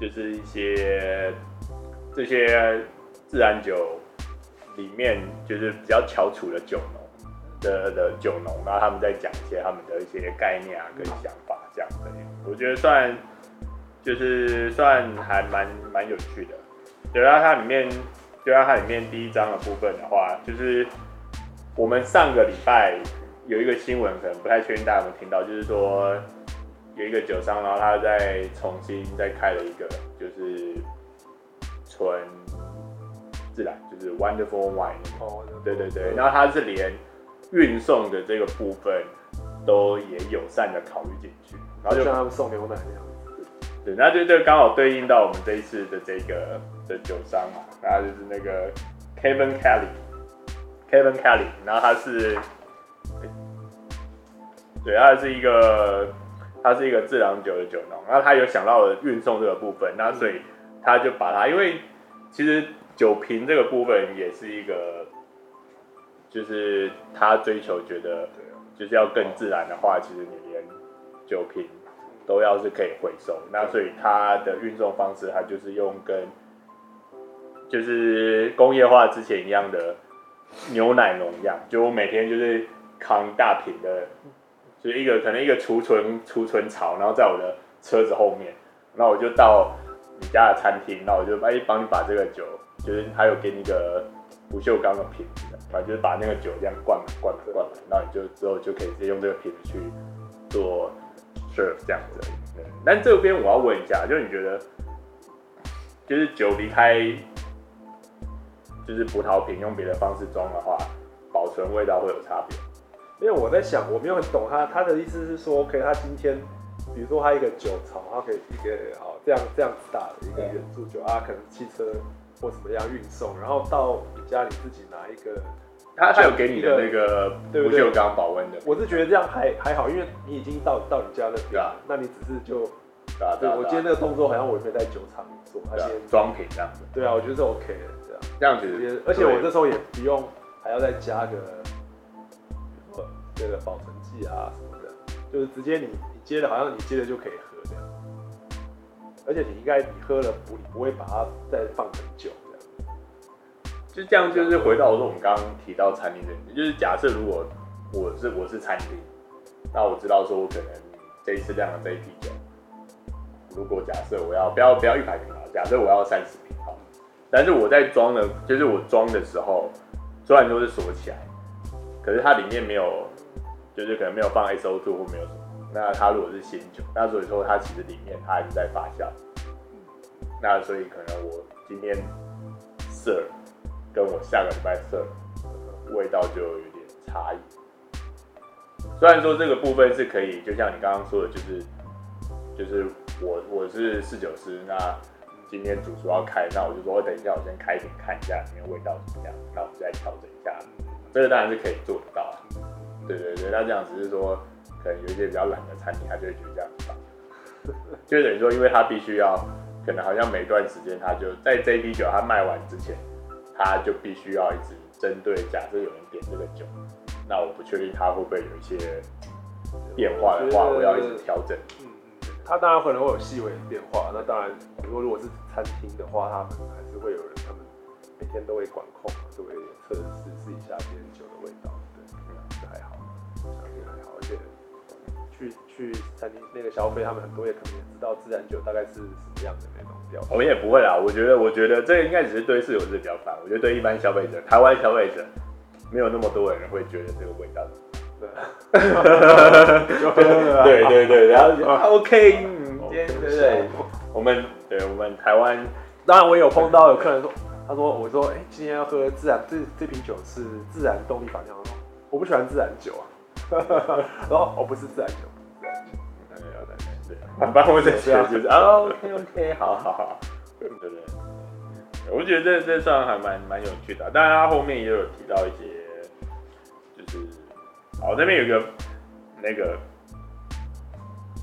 就是一些这些自然酒里面就是比较翘楚的酒农的的酒农，然后他们在讲一些他们的一些概念啊跟想法这样的。我觉得算就是算还蛮蛮有趣的。对啊，它里面。就在它里面第一章的部分的话，就是我们上个礼拜有一个新闻，可能不太确定大家有没有听到，就是说有一个酒商，然后他在重新再开了一个，就是纯自然，就是 Wonderful Wine。哦，对对对，然后他是连运送的这个部分都也友善的考虑进去，然后就像他们送牛奶一样。对，那就就刚好对应到我们这一次的这个的酒商嘛，然后就是那个 Kevin Kelly，Kevin Kelly，然后他是，对，他是一个他是一个自然酒的酒农，然后他有想到了运送这个部分，那所以他就把它，因为其实酒瓶这个部分也是一个，就是他追求觉得就是要更自然的话，其实你连酒瓶。都要是可以回收，那所以它的运送方式，它就是用跟就是工业化之前一样的牛奶农一样，就我每天就是扛大瓶的，就是一个可能一个储存储存槽，然后在我的车子后面，然后我就到你家的餐厅，然后我就哎帮你把这个酒，就是还有给你一个不锈钢的瓶子，反正就是把那个酒这样灌满灌满灌满，然后你就之后就可以直接用这个瓶子去做。serve 这样子，但这边我要问一下，就是你觉得，就是酒离开，就是葡萄瓶用别的方式装的话，保存味道会有差别？因为我在想，我没有很懂他，他的意思是说，OK，他今天，比如说他一个酒槽，他可以一个好这样这样子大的一个圆柱酒啊，可能汽车或怎么样运送，然后到你家里自己拿一个。他他有给你的那个不锈钢保温的，我是觉得这样还还好，因为你已经到到你家那边，了、那你只是就，啊、对，我今天那个动作好像我也没在酒厂做，他先装瓶这样子，对啊，我觉得是 OK 的，这样这样子，而且我这时候也不用还要再加个，这个保存剂啊什么的，就是直接你你接的，好像你接的就可以喝这样，而且你应该你喝了不你不会把它再放很久。就这样，就是回到说我们刚刚提到餐厅这里，就是假设如果我是我是餐厅，那我知道说我可能这一次量的这一批酒，如果假设我要不要不要一百瓶啊，假设我要三十瓶好，但是我在装的，就是我装的时候，虽然都是锁起来，可是它里面没有，就是可能没有放 SO2 或没有什么，那它如果是新酒，那所以说它其实里面它还是在发酵，那所以可能我今天 serve。跟我下个礼拜色，味道就有点差异。虽然说这个部分是可以，就像你刚刚说的，就是就是我我是侍酒师，那今天主厨要开，那我就说我等一下我先开瓶看一下里面味道怎么样，那我们再调整一下。这个当然是可以做得到。对对对，那这样只是说，可能有一些比较懒的餐厅，他就会觉得这样子吧。就等于说，因为他必须要，可能好像每段时间他就在这一批酒他卖完之前。他就必须要一直针对，假设有人点这个酒，那我不确定他会不会有一些变化的话，我，要一直调整。嗯嗯，他当然可能会有细微的变化。那当然，如果如果是餐厅的话，他们还是会有人，他们每天都会管控，都会测试试一下这些酒去去餐厅那个消费，他们很多也可能也知道自然酒大概是什么样的那种调。我们也不会啦，我觉得我觉得这个应该只是对侍酒师比较烦，我觉得对一般消费者，台湾消费者没有那么多人会觉得这个味道。对 对对，然后 OK，嗯，今天对不对？我们对我们台湾，当然我有碰到有客人说，他说我说哎，今天要喝自然，这这瓶酒是自然动力法酿的，我不喜欢自然酒啊。然后，我不是自然酒，反正我这些就是啊，OK OK，好好好，对不对？我觉得这这算还蛮蛮有趣的，当然他后面也有提到一些，就是，好，那边有一个那个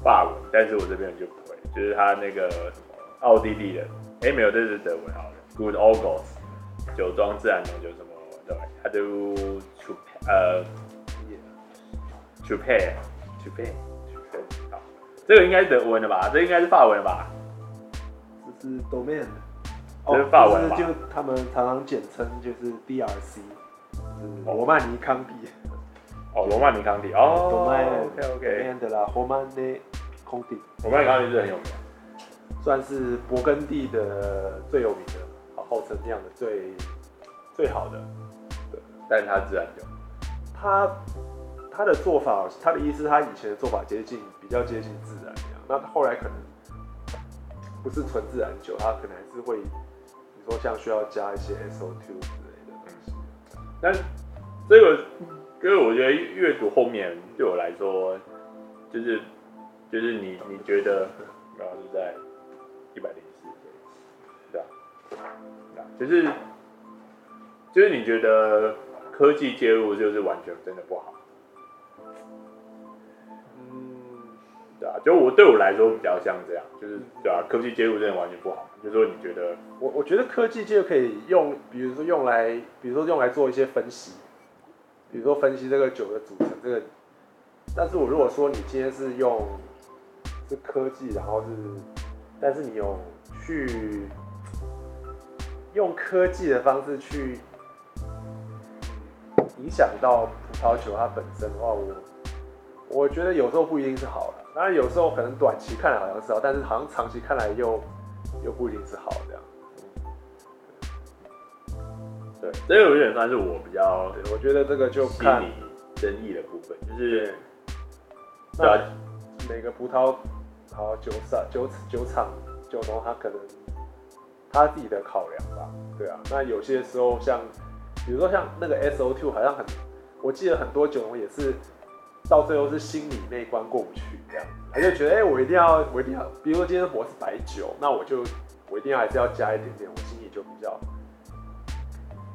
法文，但是我这边就不会，就是他那个什么奥地利的，哎，没有，这是德文好了，Good August 酒庄自然农酒什么，对，他就。呃，Chupe，Chupe，Chupe，好，这个应该是德文的吧？这个、应该是法文的吧？这是 domain，这是法文吧？就他们常常简称就是 DRC，是罗曼尼康帝。哦，罗曼尼康帝哦，OK OK，的啦，罗曼尼康帝，罗曼尼康帝是很有名，算是勃艮第的最有名的，号称酿的最最好的，对，但是它自然酒，它它的做法，它的意思，它以前的做法接近比较接近自然酿，那后来可能不是纯自然酒，它可能还是会，你说像需要加一些 SO2 之类的东西，但这个。因为我觉得阅读后面对我来说，就是就是你你觉得，然后是在一百零四，对吧？对啊，就是就是你觉得科技介入就是完全真的不好，对啊，就我对我来说比较像这样，就是对啊，科技介入真的完全不好，就是说你觉得，我我觉得科技介入可以用，比如说用来，比如说用来做一些分析。比如说分析这个酒的组成，这个，但是我如果说你今天是用是科技，然后是，但是你有去用科技的方式去影响到葡萄酒它本身的话，我我觉得有时候不一定是好的，当然有时候可能短期看来好像是好，但是好像长期看来又又不一定是好这样。对，这个有点算是我比较，我觉得这个就看你争议的部分，就是，对啊，每个葡萄，好酒厂、酒酒厂、酒农，他可能他自己的考量吧，对啊，那有些时候像，比如说像那个 S O Two 好像很，我记得很多酒农也是到最后是心里那关过不去这样，他就觉得，哎、我一定要，我一定要，比如说今天我是白酒，那我就我一定要还是要加一点点，我心里就比较。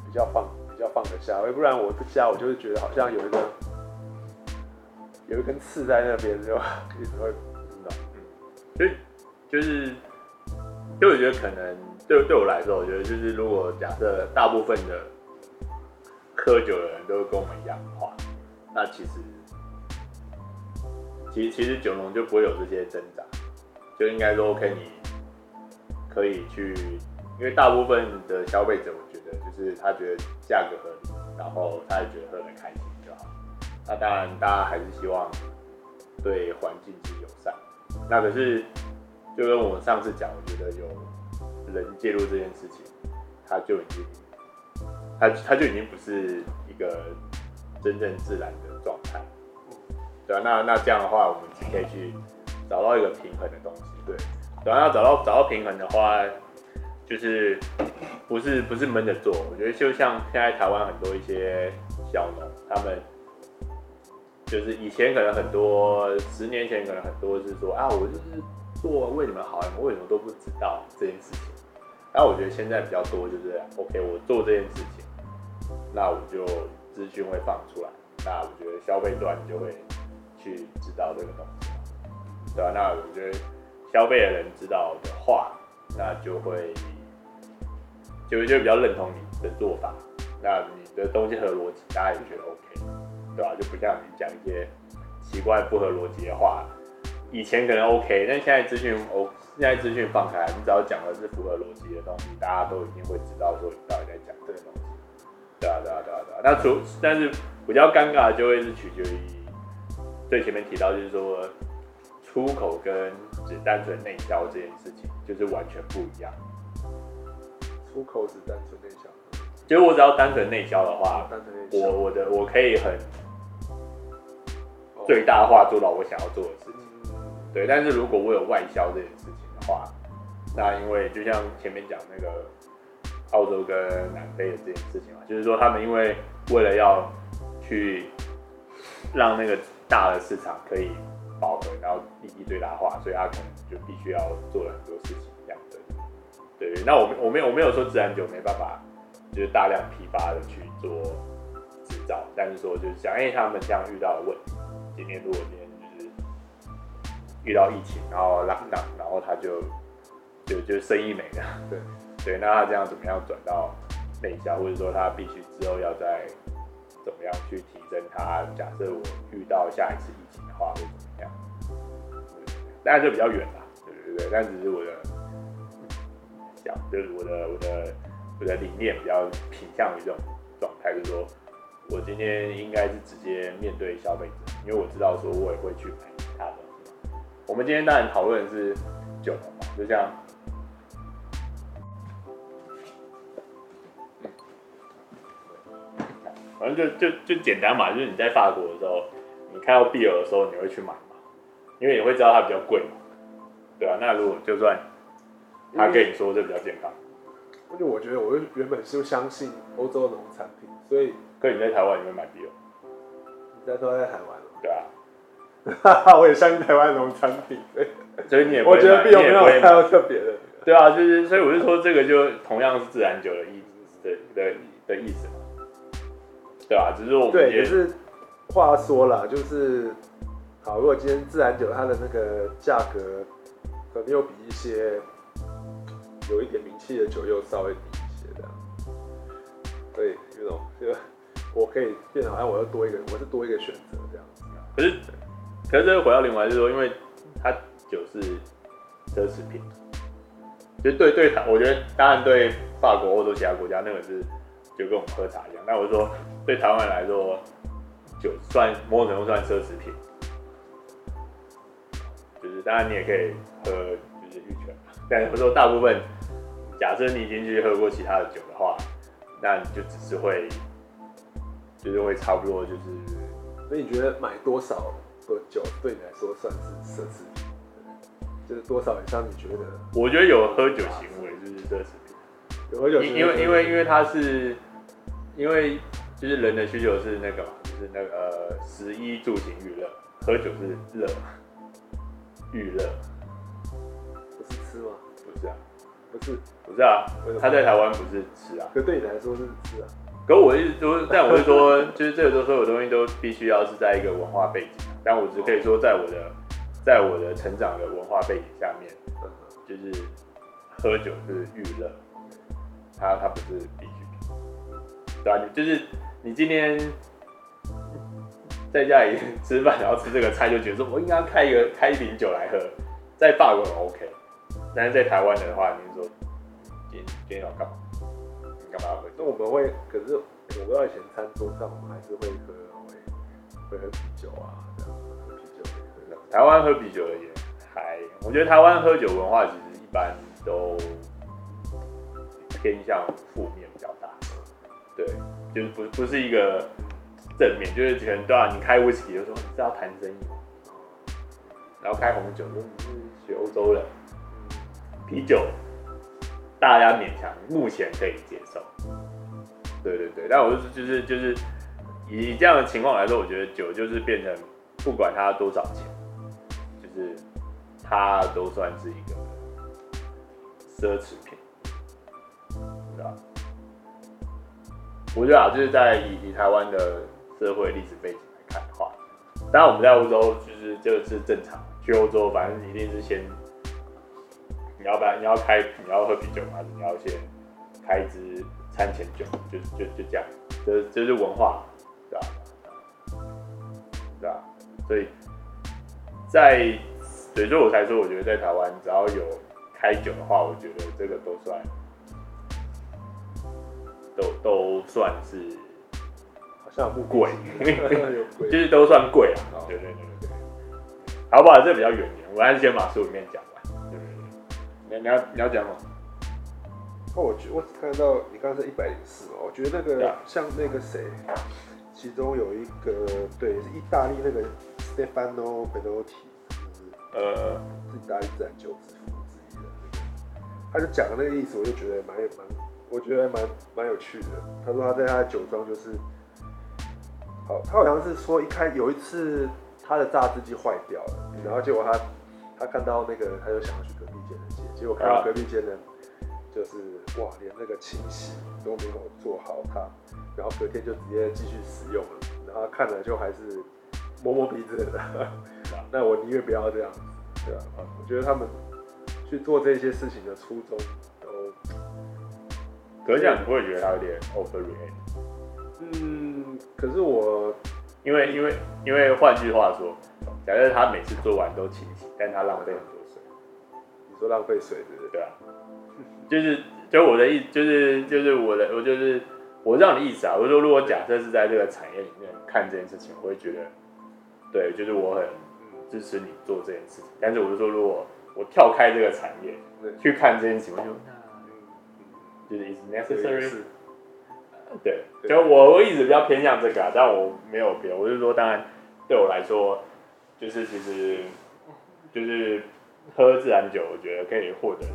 比较放比较放得下，要不然我不加，我就是觉得好像有一个有一根刺在那边，就一直会。嗯，所以就是，就我觉得可能对对我来说，我觉得就是如果假设大部分的喝酒的人都跟我们一样的话，那其实其其实九龙就不会有这些挣扎，就应该说 OK，你可以去，因为大部分的消费者。我觉得就是他觉得价格合理，然后他也觉得喝得开心就好。那当然，大家还是希望对环境是友善。那可是，就跟我们上次讲，我觉得有人介入这件事情，他就已经，他他就已经不是一个真正自然的状态。对啊，那那这样的话，我们可以去找到一个平衡的东西。对，对啊，要找到找到平衡的话。就是不是不是闷着做，我觉得就像现在台湾很多一些小农，他们就是以前可能很多十年前可能很多是说啊，我就是做为你们好，你们为什么都不知道这件事情？那我觉得现在比较多就是 OK，我做这件事情，那我就资讯会放出来，那我觉得消费端就会去知道这个东西，对吧？那我觉得消费的人知道的话，那就会。就就比较认同你的做法，那你的东西合逻辑，大家也觉得 OK，对吧？就不像你讲一些奇怪不合逻辑的话，以前可能 OK，但现在资讯 O，现在资讯放开，你只要讲的是符合逻辑的东西，大家都一定会知道说你到底在讲这个东西。对啊，对啊，对啊，对啊。那除但是比较尴尬的就会是取决于最前面提到，就是说出口跟只单纯内销这件事情，就是完全不一样。出口只单纯内销，就是我只要单纯内销的话，我我的我可以很最大化做到我想要做的事情，对。但是如果我有外销这件事情的话，那因为就像前面讲那个澳洲跟南非的这件事情嘛，就是说他们因为为了要去让那个大的市场可以饱和，然后利益最大化，所以他可能就必须要做了很多事情。这样对，那我我没有我没有说自然酒没办法，就是大量批发的去做制造，但是说就是想，因为他们这样遇到的问题，今天如果今天就是遇到疫情，然后让让然后他就就就生意没了，对对，那他这样怎么样转到内销，或者说他必须之后要在怎么样去提升它。假设我遇到下一次疫情的话，会怎么样？当然就比较远啦，对对对，但只是我的想，就是我的我的我的理念比较偏向于这种状态，就是说我今天应该是直接面对消费者，因为我知道说我也会去买其他东西。我们今天当然讨论的是酒嘛，就像。反正就就就简单嘛，就是你在法国的时候，你看到 Bière 的时候，你会去买嘛，因为你会知道它比较贵嘛，对啊。那如果就算他跟你说这比较健康，因为我觉得我原本是相信欧洲的农产品，所以。可你在台湾你会买 Bière？你在说在台湾？对啊。哈哈，我也相信台湾农产品，所以你也我觉得 Bière 没有太特别的。对啊，就是所以我就说这个就同样是自然酒的意思的的的意思嘛。对啊，只是我们对，可是话说了，就是好，如果今天自然酒它的那个价格可能又比一些有一点名气的酒又稍微低一些这样，所以这种就我可以变得好像我又多一个，我是多一个选择这样子。可是，可是这个回到另外就是说，因为它酒是奢侈品，就对对它，我觉得当然对法国、欧洲其他国家那个是。就跟我们喝茶一样，那我说对台湾人来说，酒算某种程度算奢侈品，就是当然你也可以喝就是玉泉，但是说大部分，假设你已经去喝过其他的酒的话，那你就只是会，就是会差不多就是，所以你觉得买多少的酒对你来说算是奢侈品？就是多少以上你觉得？我觉得有喝酒行为就是奢侈品，有喝酒行为因为因为因为它是。因为就是人的需求是那个嘛，就是那个呃，食衣住行娱乐，喝酒是乐，娱乐，不是吃吗？不是啊，不是，不是啊，他在台湾不是吃啊，可对你来说是吃啊。可我一直说，但我是说，就是这个都所有东西都必须要是在一个文化背景，但我只可以说，在我的在我的成长的文化背景下面，就是喝酒是娱乐，它它不是必须。对啊，你就是你今天在家里吃饭，然后吃这个菜，就觉得说我应该开一个开一瓶酒来喝，在法国 OK，但是在台湾的话，你说今天今天要干嘛？你干嘛要喝？那我们会，可是我不知道以前餐桌上我们还是会喝，会会喝啤酒啊，这样喝啤酒。台湾喝啤酒的也还，我觉得台湾喝酒文化其实一般都偏向负面比较大。对，就是不不是一个正面，就是全对啊。你开威士忌就说你是要谈生意嘛，然后开红酒说你是学欧洲人，啤酒大家勉强目前可以接受。对对对，但我就是就是就是以这样的情况来说，我觉得酒就是变成不管它多少钱，就是它都算是一个奢侈品，我觉得啊，就是在以以台湾的社会历史背景来看的话，当然我们在欧洲就是这个是正常。去欧洲，反正一定是先你要不然你要开你要喝啤酒嘛，你要先开一支餐前酒，就就就这样，这这是文化，对吧？对吧？所以在所以说我才说，我觉得在台湾只要有开酒的话，我觉得这个都算。都都算是，好像不贵，就是都算贵啊。对对对对对，好不好？这比较远点，我还是先把书里面讲完。对对对，你你要你要讲吗？哦，我觉我只看到你刚刚是一百零四嘛，我觉得那个像那个谁，其中有一个对是意大利那个 Stefano Belotti，就是呃是意大利自然酒之父之一的那个，他就讲的那个意思，我就觉得蛮有蛮。我觉得还蛮蛮有趣的。他说他在他的酒庄就是，好，他好像是说一开有一次他的榨汁机坏掉了，然后结果他他看到那个他就想要去隔壁间的借，结果看到隔壁间的，就是哇，连那个清洗都没有做好他，然后隔天就直接继续使用了，然后看了就还是摸摸鼻子的。那我宁愿不要这样子，对吧？我觉得他们去做这些事情的初衷都。可是这样你不会觉得他有点 overreact？嗯，嗯，可是我因为因为因为换句话说，假设他每次做完都清洗，但他浪费很多水。你说浪费水对不对？对啊，就是就我的意就是就是我的我就是我这样的意思啊。我说如果假设是在这个产业里面看这件事情，我会觉得，对，就是我很支持你做这件事情。但是我就说，如果我跳开这个产业去看这件事情，我就就是 is necessary。对，就我我一直比较偏向这个啊，但我没有别，我就说，当然对我来说，就是其实就是喝自然酒，我觉得可以获得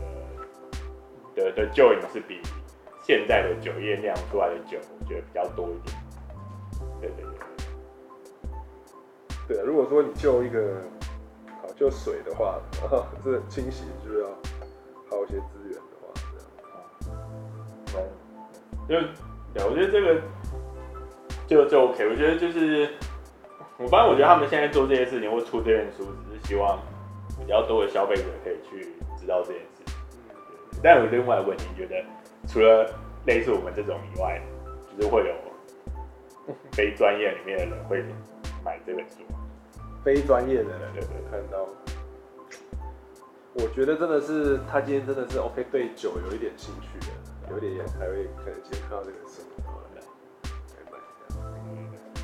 的的的酒瘾是比现在的酒业酿出来的酒，我觉得比较多一点。对对对，对啊，如果说你就一个好就水的话，这清洗就要耗一些资源就。对，我觉得这个就就 OK。我觉得就是，我反正我觉得他们现在做这些事情或出这本书，只是希望比较多的消费者可以去知道这件事但有另外的问题，觉得除了类似我们这种以外，就是会有 非专业里面的人会买这本书。非专业的人对对，看到。我觉得真的是他今天真的是 OK，对酒有一点兴趣的。有点也才会可能先看到这个书，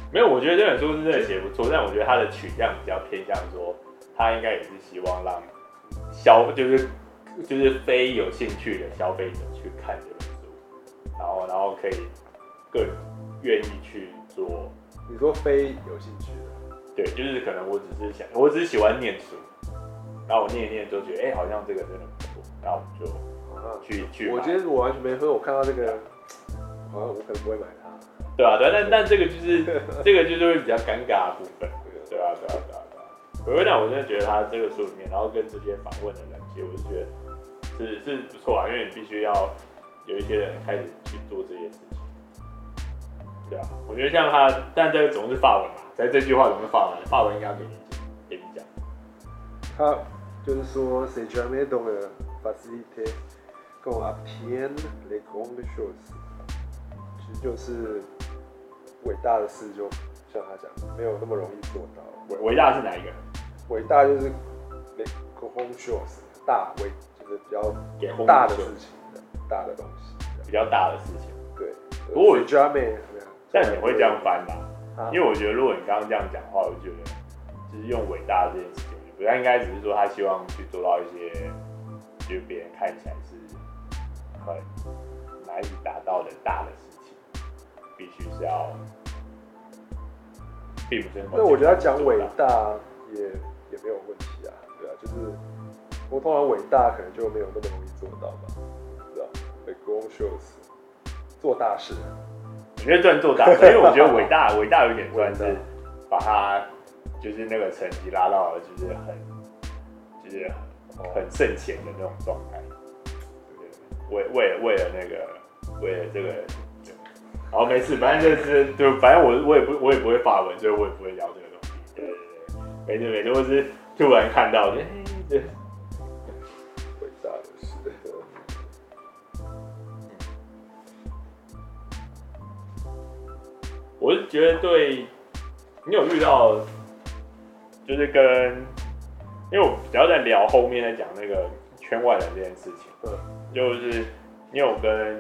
没有，我觉得这本书是真的写不错，但我觉得他的取向比较偏向说，他应该也是希望让消就是就是非有兴趣的消费者去看这本书，然后然后可以更愿意去做。你说非有兴趣的，对，就是可能我只是想，我只是喜欢念书，然后我念一念就觉得，哎、好像这个真的不错，然后就。去去，我今天我完全没喝，我看到这个，好像我可能不会买它。对啊，对，但但这个就是这个就是会比较尴尬的部分，对啊，对啊，对啊，对啊。我会让我真的觉得他这个书里面，然后跟这些访问的人，其实我是觉得是是不错啊，因为你必须要有一些人开始去做这些事情。对啊，我觉得像他，但这个总是法文嘛，在这句话总是法文，法文应该给你给你讲。他就是说，C'est jamais dans la facilité。跟 obtenir les grandes choses，其实就是伟大的事，就像他讲，没有那么容易做到。伟伟大是哪一个？伟大就是 les grandes choses，大伟就是比较大的事情的，大的东西，比较大的事情。对。不过 jamais 但你会这样翻吧？啊、因为我觉得，如果你刚刚这样讲的话，我觉得就是用伟大这件事情，不太应该只是说他希望去做到一些，就是别人看起来是。很难以达到的大的事情，必须是要，并不是。那我觉得讲伟大也也没有问题啊，对啊，就是我通常伟大可能就没有那么容易做到吧，是吧？The grand chose，做大事。我觉得算做大事，因为我觉得伟大伟大有点算是 把它就是那个成绩拉到了就是很就是很盛前的那种状态。为为为了那个，为了这个，好没事，反正就是就反正我我也不我也不会发文，所以我也不会聊这个东西。对对对，没事没事，我是突然看到的。伟大的事。我是觉得对，你有遇到，就是跟，因为我只要在聊后面在讲那个圈外人这件事情。对。就是你有跟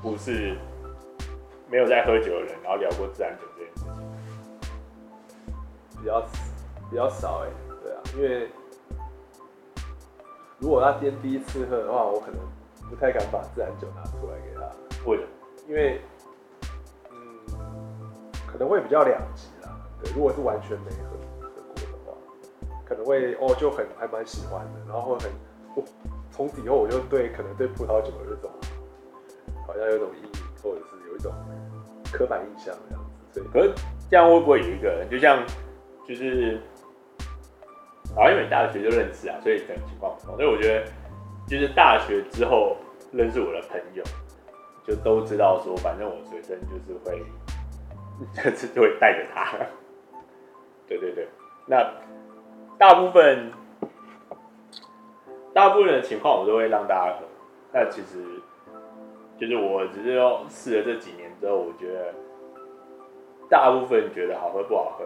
不是没有在喝酒的人，然后聊过自然酒这件事情，比较比较少哎，对啊，因为如果他今天第一次喝的话，我可能不太敢把自然酒拿出来给他。为什么？因为嗯，可能会比较两极啦。对，如果是完全没喝喝过的话，可能会哦就很还蛮喜欢的，然后会很。哦从此以后，我就对可能对葡萄酒有一种好像有一种阴影，或者是有一种刻板印象这样子。所以，可是这样会不会有一个人，就像就是，啊，因为大学就认识啊，所以可能情况不同。所以我觉得，就是大学之后认识我的朋友，就都知道说，反正我随身就是会，就是就会带着他。对对对，那大部分。大部分的情况我都会让大家喝，那其实就是我只是用试了这几年之后，我觉得大部分觉得好喝不好喝，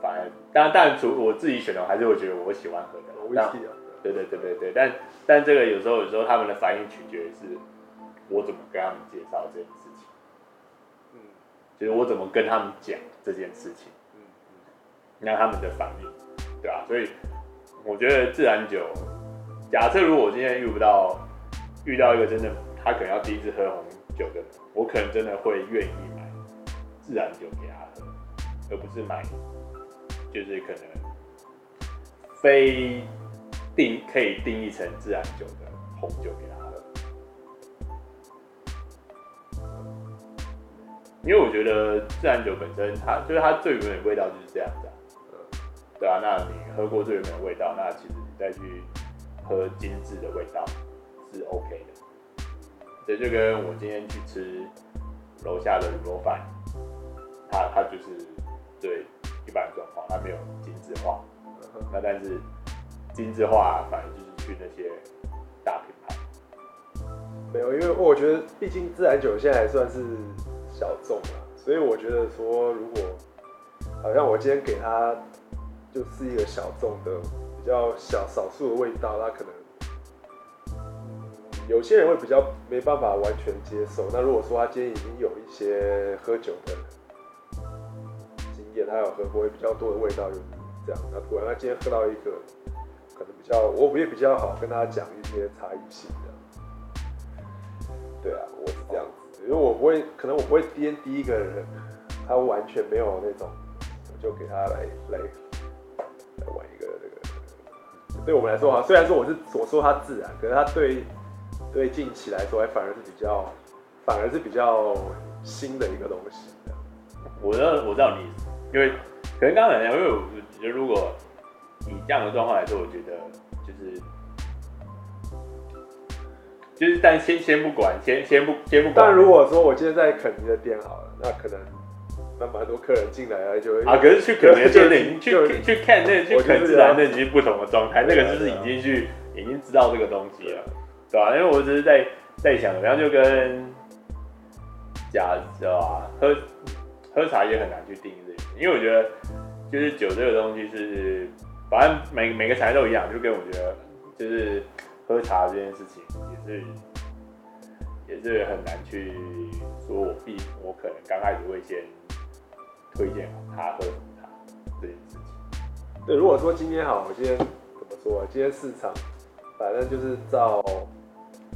反而当然当然除我自己选的，还是会觉得我喜欢喝的。威士忌啊。对对对对对，但但这个有时候有时候他们的反应取决于是，我怎么跟他们介绍这件事情，嗯，就是我怎么跟他们讲这件事情，嗯嗯，那他们的反应，对吧？所以我觉得自然酒，假设如果我今天遇不到遇到一个真的他可能要第一次喝红酒的，我可能真的会愿意买自然酒给他喝，而不是买就是可能非。定可以定义成自然酒的红酒给他喝，因为我觉得自然酒本身它就是它最原本的味道就是这样子啊，对啊，那你喝过最原本的味道，那其实你再去喝精致的味道是 OK 的。这就跟我今天去吃楼下的卤肉饭，它它就是对一般状况，它没有精致化，那但是。精致化反而就是去那些大品牌，没有，因为我觉得毕竟自然酒现在还算是小众嘛，所以我觉得说如果好像我今天给他就是一个小众的比较小少数的味道，他可能有些人会比较没办法完全接受。那如果说他今天已经有一些喝酒的经验，他有喝过比较多的味道，就这样。那突然他今天喝到一个。可能比较，我也比较好跟他讲一些差异性的。对啊，我是这样子，因为我不会，可能我不会第一第一个人，他完全没有那种，就给他来来来玩一个这个。对我们来说哈，虽然说我是我说它自然，可是它对对近期来说，还反而是比较，反而是比较新的一个东西。我知道我知道你，因为可能刚刚讲，因为我觉得如果。以这样的状况来说，我觉得就是就是，但先先不管，先先不先不管。但如果说我今天在肯尼的店好了，那可能那蛮多客人进来啊就会啊，可是去肯尼的店那已经去去看那去肯自然那已经不同的状态，那个就是已经去已经知道这个东西了，对吧？因为我只是在在想，然后就跟假知道吧，喝喝茶也很难去定义这个，因为我觉得就是酒这个东西是。反正每每个茶都一样，就跟我觉得，就是喝茶这件事情也是也是很难去说我必我可能刚开始会先推荐他喝什么茶这件事情。对，如果说今天好，我今天怎么说啊？今天市场反正就是照，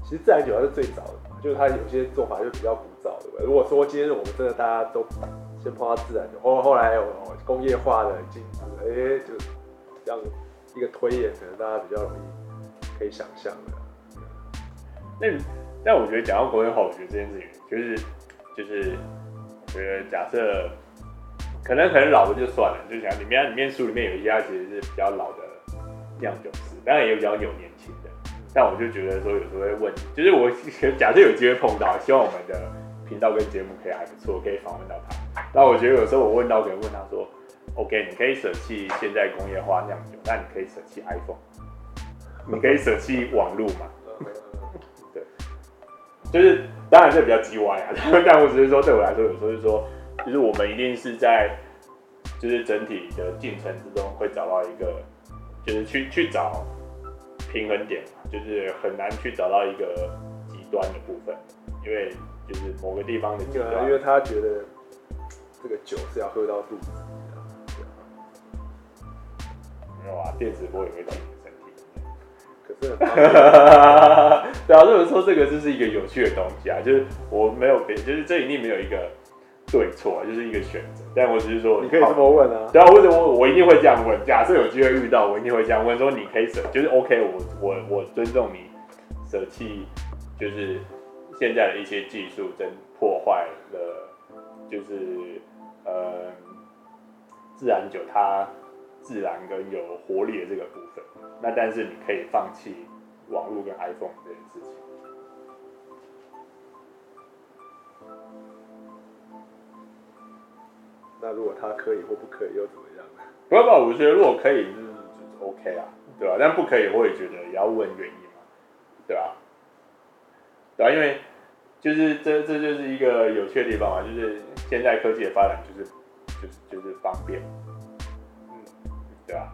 其实自然酒还是最早的嘛，就是它有些做法就比较古早的。如果说今天我们真的大家都先碰到自然酒，后后来有工业化的进步，哎、就。这样一个推演，可能大家比较容易可以想象的。那但我觉得讲到工业化，我觉得这件事情就是就是，我觉得假设可能可能老的就算了，就想里面里面书里面有一些其实是比较老的酿酒师，当然也有比较有年轻的。但我就觉得说有时候会问，就是我假设有机会碰到，希望我们的频道跟节目可以还不错，可以访问到他。那我觉得有时候我问到可能问他说。OK，你可以舍弃现在工业化酿酒，但你可以舍弃 iPhone，你可以舍弃网络嘛？对，就是当然这比较鸡歪啊，但我只是说对我来说，有时候就是说，就是我们一定是在就是整体的进程之中会找到一个，就是去去找平衡点，就是很难去找到一个极端的部分，因为就是某个地方的极端，因为他觉得这个酒是要喝到肚子。没有啊，电磁波也会到你的身体。可是，对啊，如果说这个就是一个有趣的东西啊，就是我没有别，就是这一定没有一个对错，就是一个选择。但我只是说，你可以这么问啊。对啊，或者我我一定会这样问。假设有机会遇到，我一定会这样问，说你可以舍，就是 OK，我我我尊重你舍弃，就是现在的一些技术，真破坏了，就是呃自然酒它。自然跟有活力的这个部分，那但是你可以放弃网络跟 iPhone 这件事情。那如果他可以或不可以又怎么样呢？不不，我觉得如果可以就是 OK 啊，对吧？但不可以，我也觉得也要问原因嘛，对吧？对啊，因为就是这这就是一个有趣的地方嘛，就是现在科技的发展就是就是就是方便，嗯，对吧？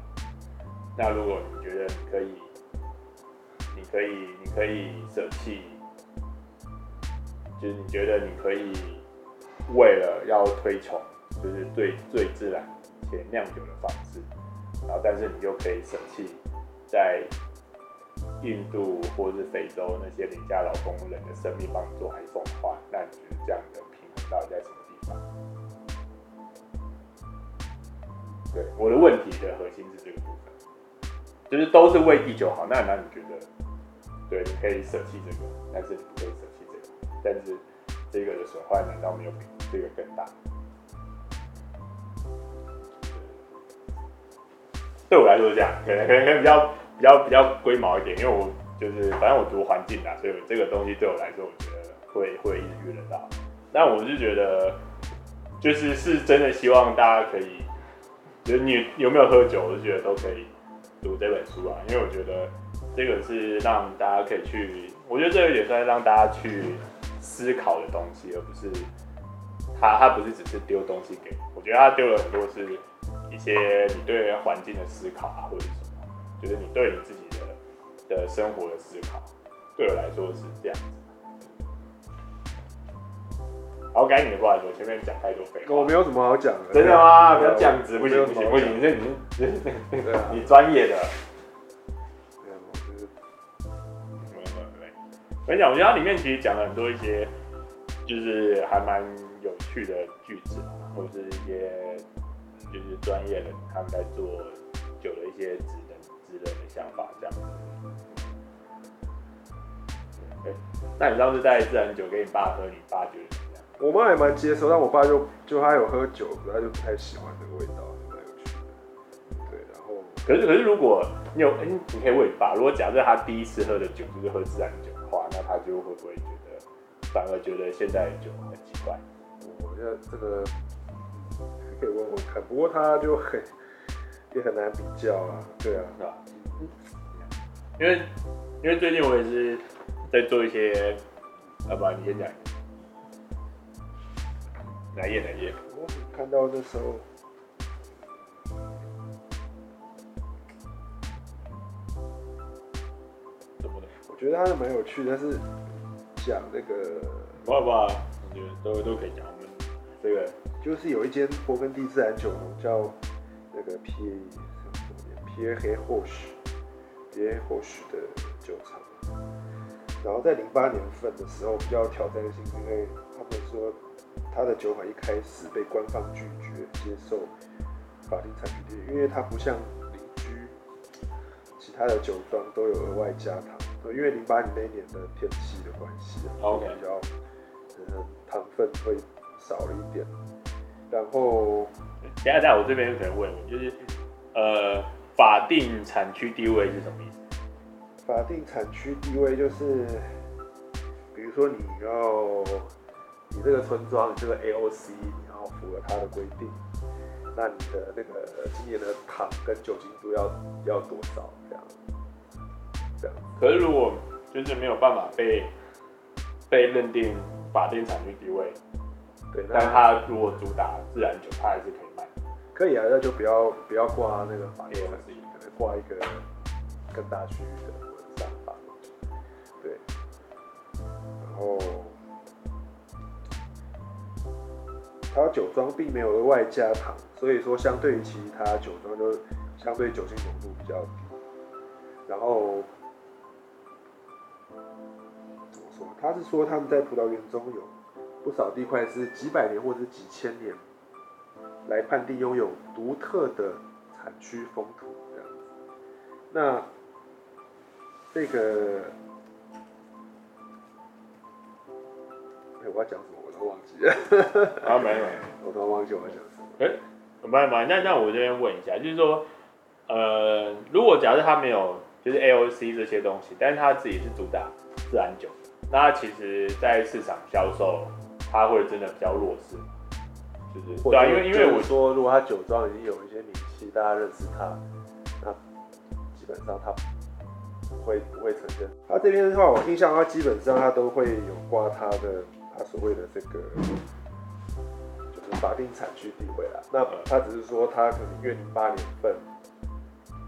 那如果你觉得你可以，你可以，你可以舍弃，就是你觉得你可以为了要推崇，就是最最自然且酿酒的方式，然后但是你又可以舍弃在印度或是非洲那些廉价劳工人的生命帮你做 iPhone 的话，那你觉得这样的平衡到底在什么地方？对，我的问题的核心是这个部分，就是都是为地球好，那那你觉得，对，你可以舍弃这个，但是你不可以舍弃这个，但是这个的损坏难道没有比这个更大？对我来说是这样，可能可能比较比较比较龟毛一点，因为我就是反正我读环境的，所以这个东西对我来说，我觉得会会一直遇得到。但我是觉得，就是是真的希望大家可以。就是你有没有喝酒，我就觉得都可以读这本书啊，因为我觉得这个是让大家可以去，我觉得这个也算让大家去思考的东西，而不是他他不是只是丢东西给，我觉得他丢了很多是一些你对环境的思考啊，或者什么，就是你对你自己的的生活的思考，对我来说是这样子。好，该你的话说，前面讲太多废话。我没有什么好讲的。真的吗？不要这样子，不行不行不行，这你这你专业的。我跟你讲，我觉得它里面其实讲了很多一些，就是还蛮有趣的句子，或者是一些就是专业人他们在做酒的一些职能职能的想法这样子。那你上次带自然酒给你爸喝，你爸觉得怎么样？我妈也蛮接受，但我爸就就他有喝酒，他就不太喜欢这个味道，蛮有趣的。对，然后可是可是如果你有哎、欸，你可以问你爸，如果假设他第一次喝的酒就是喝自然酒的话，那他就会不会觉得反而觉得现在的酒很奇怪？我觉得这个可以问问看，不过他就很也很难比较啊，对啊，是吧？因为因为最近我也是在做一些，要不然你先讲。哪页哪页？我看到的时候，觉得他是蛮有趣的，但是讲那个，不不，我觉得都都可以讲。我们这个就是有一间勃艮第自然酒农叫那个皮皮耶黑霍许皮耶霍许的酒厂，然后在零八年份的时候比较挑战性，因为他们说。他的酒款一开始被官方拒绝接受法定产品地，因为它不像邻居其他的酒庄都有额外加糖，因为零八年那一年的天气的关系，OK，比较嗯糖分会少了一点。然后，等下等下，我这边有可能问问，就是呃，法定产区地位是什么意思？法定产区地位就是，比如说你要。你这个村庄，你这个 AOC，你要符合它的规定，那你的那个今年的糖跟酒精度要要多少？这样，这样。可是如果就是没有办法被被认定法定产区地位，对，但它如果主打自然酒，它还是可以卖。可以啊，那就不要不要挂那个法 AOC，可能挂一个更大区域的文章吧。对，然后。它酒庄并没有额外加糖，所以说相对于其他酒庄，就相对酒精浓度比较低。然后怎么说？他是说他们在葡萄园中有不少地块是几百年或者几千年来判定拥有独特的产区风土这样子。那这个，哎，我要讲什么？我都忘记了，啊没有，我都忘记我讲什么。哎、欸，没没，那那我这边问一下，就是说，呃，如果假设他没有就是 AOC 这些东西，但是他自己是主打自然酒，那他其实在市场销售，他会真的比较弱势，就是对啊，因为因为我说，如果他酒庄已经有一些名气，大家认识他，那基本上他不会不会承认。他这边的话，我印象他基本上他都会有挂他的。他所谓的这个就是法定产区地位啦。那他只是说他可能因为零八年份，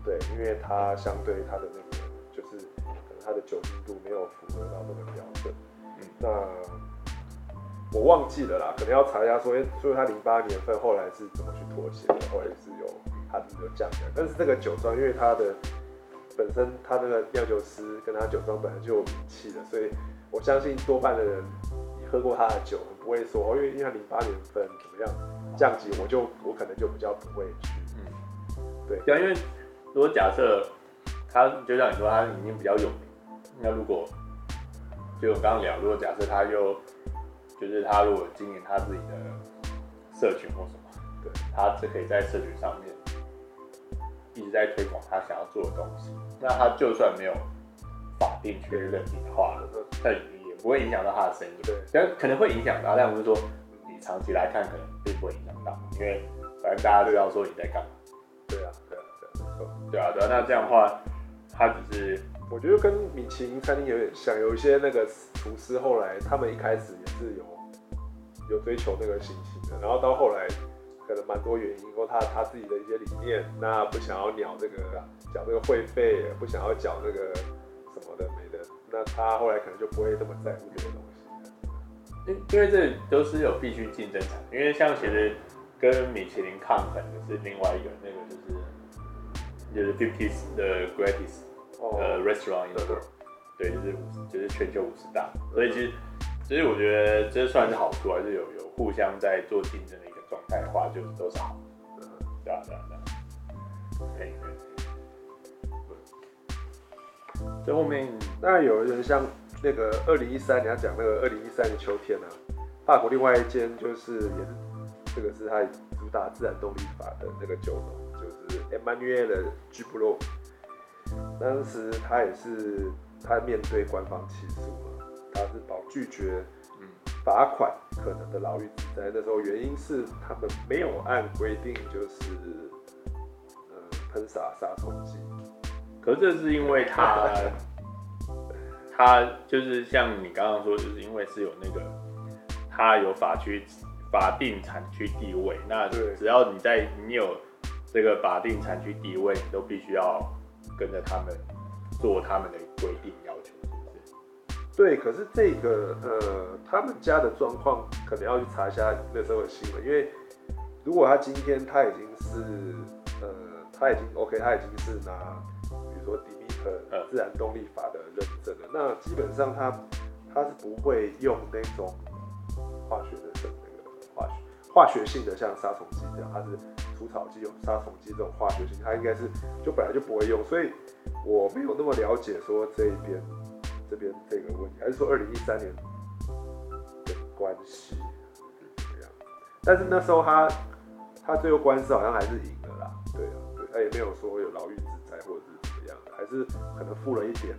对，因为他相对他的那个就是可能他的酒精度没有符合到那个标准。嗯，那我忘记了啦，可能要查一下说，所以他零八年份后来是怎么去妥协的，后来是有他是有降的。但是这个酒庄因为它的本身他那个酿酒师跟他酒庄本来就有名气的，所以我相信多半的人。喝过他的酒，不会说哦，因为因为他零八年份怎么样降级，我就我可能就比较不会去。嗯，对，对，因为如果假设他就像你说，他已经比较有名，那如果就我刚刚聊，如果假设他又就是他如果经营他自己的社群或什么，对，他是可以在社群上面一直在推广他想要做的东西，那他就算没有法定确认你的话，但不会影响到他的生意，对，但可能会影响到，但不是说你长期来看可能并不会影响到，因为反正大家都要说你在干嘛。对啊，对啊，对啊，没错。对啊，对啊，那这样的话，他只是我觉得跟米其林餐厅有点像，有一些那个厨师后来他们一开始也是有有追求那个星星的，然后到后来可能蛮多原因，或他他自己的一些理念，那不想要鸟这个缴这个会费，不想要缴那个什么的没的。那他后来可能就不会这么在乎这些东西，因因为这都是有必须竞争产，因为像其实跟米其林抗衡的是另外一个那个就是就是 fifties 的 greatest 呃 restaurant in the world，对，就是就是全球五十大，所以其实其实我觉得这算是好处，还是有有互相在做竞争的一个状态的话，就是都是好，对啊对啊对啊，可以可以。在后面，那有人像那个二零一三，你要讲那个二零一三的秋天啊，法国另外一间就是也是这个是他主打自然动力法的那个酒农，就是 Emmanuel Gibloux。当时他也是他面对官方起诉嘛，他是保拒绝嗯罚款可能的牢狱之灾，那时候原因是他们没有按规定就是呃喷洒杀虫剂。可是这是因为他，他就是像你刚刚说，就是因为是有那个，他有法区法定产区地位，那只要你在你有这个法定产区地位，你都必须要跟着他们做他们的规定？对，可是这个呃，他们家的状况可能要去查一下那时候的新闻，因为如果他今天他已经是呃，他已经 OK，他已经是拿比如。说 DEMETR 自然动力法的认证了，那基本上他他是不会用那种化学的那个化学化学性的，像杀虫剂这样，它是除草剂用杀虫剂这种化学性，它应该是就本来就不会用，所以我没有那么了解说这一边这边这个问题，还是说二零一三年的关系是怎么样？但是那时候他他最后官司好像还是赢了啦，对啊，对，他也没有说有牢狱之灾或者是怎么样。还是可能付了一点，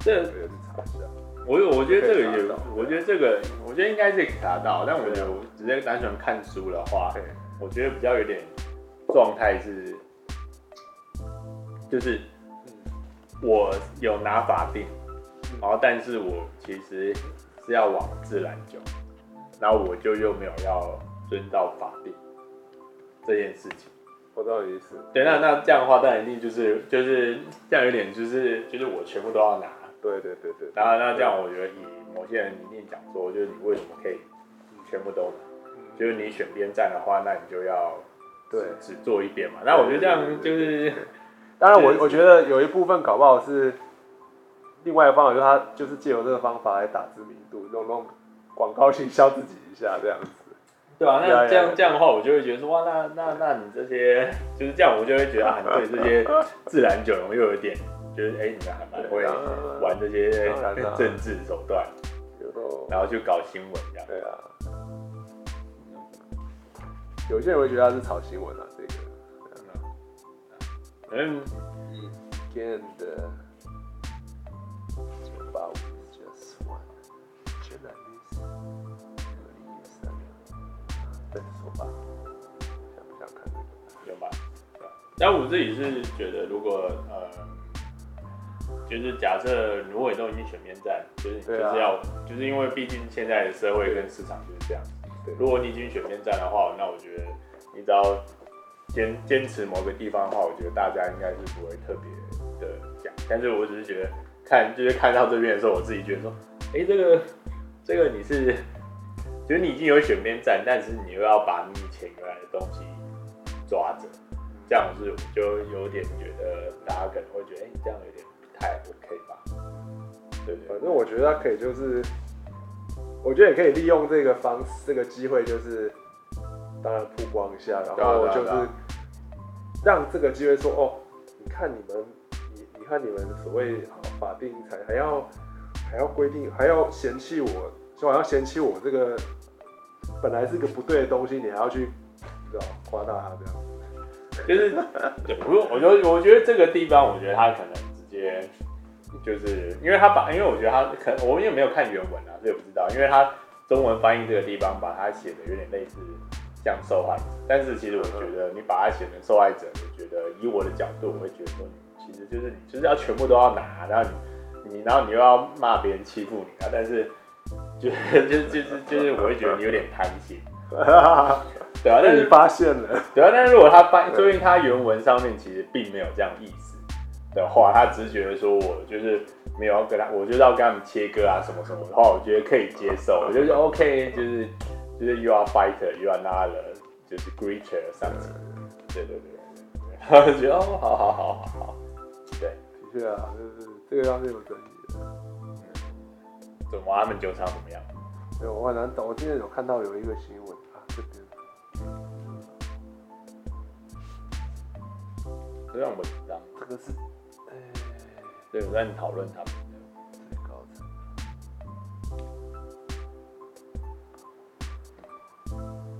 这个去查一下。我我觉得这个也，我觉得这个，我觉得应该是可以查到。但我觉得我直接单纯看书的话，我觉得比较有点状态是，就是我有拿法定，然后但是我其实是要往自然酒，然后我就又没有要遵照法定这件事情。我知道意思。对，那那这样的话，当然一定就是就是这样，有点就是就是我全部都要拿。对对对对。然后那这样，我觉得以某些人一定讲说，就是你为什么可以全部都拿？就是你选边站的话，那你就要对只做一边嘛。那我觉得这样就是，当然我我觉得有一部分搞不好是另外一个方法，就是他就是借由这个方法来打知名度，弄弄广告营销自己一下这样子。对啊，那这样这样的话，我就会觉得说哇，那那那你这些就是这样，我就会觉得啊，对这些 自然酒容又有点，觉得哎，你们还蛮会玩这些政治手段，然后就搞新闻这样。对啊，有些人会觉得他是炒新闻啊，这个。嗯。Weekend 但我自己是觉得，如果呃，就是假设如果你都已经选边站，就是就是要，就是因为毕竟现在的社会跟市场就是这样，如果你已经选边站的话，那我觉得你只要坚坚持某个地方的话，我觉得大家应该是不会特别的讲。但是我只是觉得看，就是看到这边的时候，我自己觉得说，哎、这个这个你是，就是你已经有选边站，但是你又要把你以前原来的东西抓着，这样我就有点觉得大家可能会觉得，哎、欸，这样有点不太 OK 吧？对，对对，反正我觉得他可以就是。我觉得也可以利用这个方式，这个机会就是，当然曝光一下，然后就是让这个机会说哦，你看你们，你你看你们所谓法定才还要还要规定，还要嫌弃我，说还要嫌弃我这个本来是个不对的东西，你还要去，知道夸大它这样，就是对，我我觉得我觉得这个地方，我觉得他可能直接。就是因为他把，因为我觉得他可能我们也没有看原文啊，所以不知道。因为他中文翻译这个地方，把它写的有点类似像受害者，但是其实我觉得你把它写成受害者，我觉得以我的角度，我会觉得其实就是你就是要全部都要拿，然后你你然后你又要骂别人欺负你啊，但是就就就是就是我会觉得你有点贪心，对啊，但是你发现了，对啊，但是如果他翻，所以他原文上面其实并没有这样意思。的话，他只是觉得说，我就是没有要跟他，我就是要跟他们切割啊，什么什么的话，我觉得可以接受，我觉得 OK，就是就是 you are fighter，you are not a, 就是 greeter something，对对对对，然后就觉得哦，好好好好好，对，的确啊，就是这个倒是有争议的。怎么他们酒厂怎么样？没有，我很难懂。我今天有看到有一个新闻啊，这边，这让我紧张，这个是。对，我在讨论他们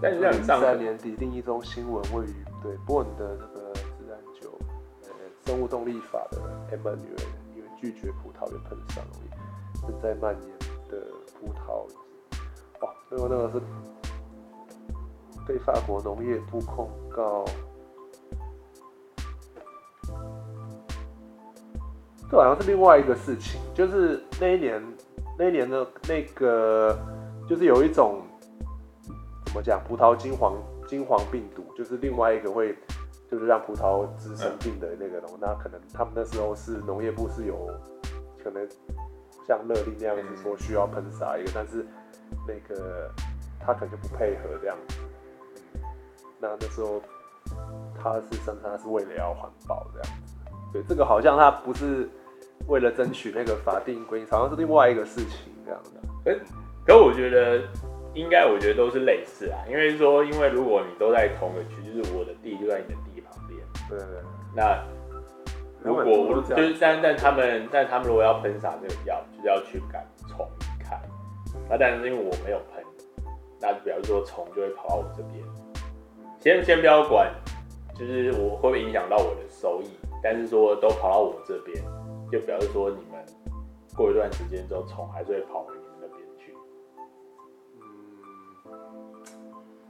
但是在三年底另一宗，新闻位于对 Born 的这个自然酒呃生物动力法的 Emmanuel 因为拒绝葡萄园喷洒农业正在蔓延的葡萄，哦，那个那个是被法国农业部控告。这好像是另外一个事情，就是那一年，那一年的那个，就是有一种怎么讲，葡萄金黄金黄病毒，就是另外一个会，就是让葡萄滋生病的那个东西。那可能他们那时候是农业部是有可能像勒令那样子说需要喷洒一个，但是那个他可能就不配合这样。那那时候他是声称他是为了要环保这样子。对，这个好像他不是为了争取那个法定规定，好像是另外一个事情这样的。哎，可我觉得应该，我觉得都是类似啊，因为说，因为如果你都在同个区，就是我的地就在你的地旁边，对，对，对。那如果我就是，但但他们，但他们如果要喷洒这个药，就是要去赶虫离开。那但是因为我没有喷，那就比方说虫就会跑到我这边。先先不要管，就是我会不会影响到我的收益？但是说都跑到我这边，就表示说你们过一段时间之后，虫还是会跑回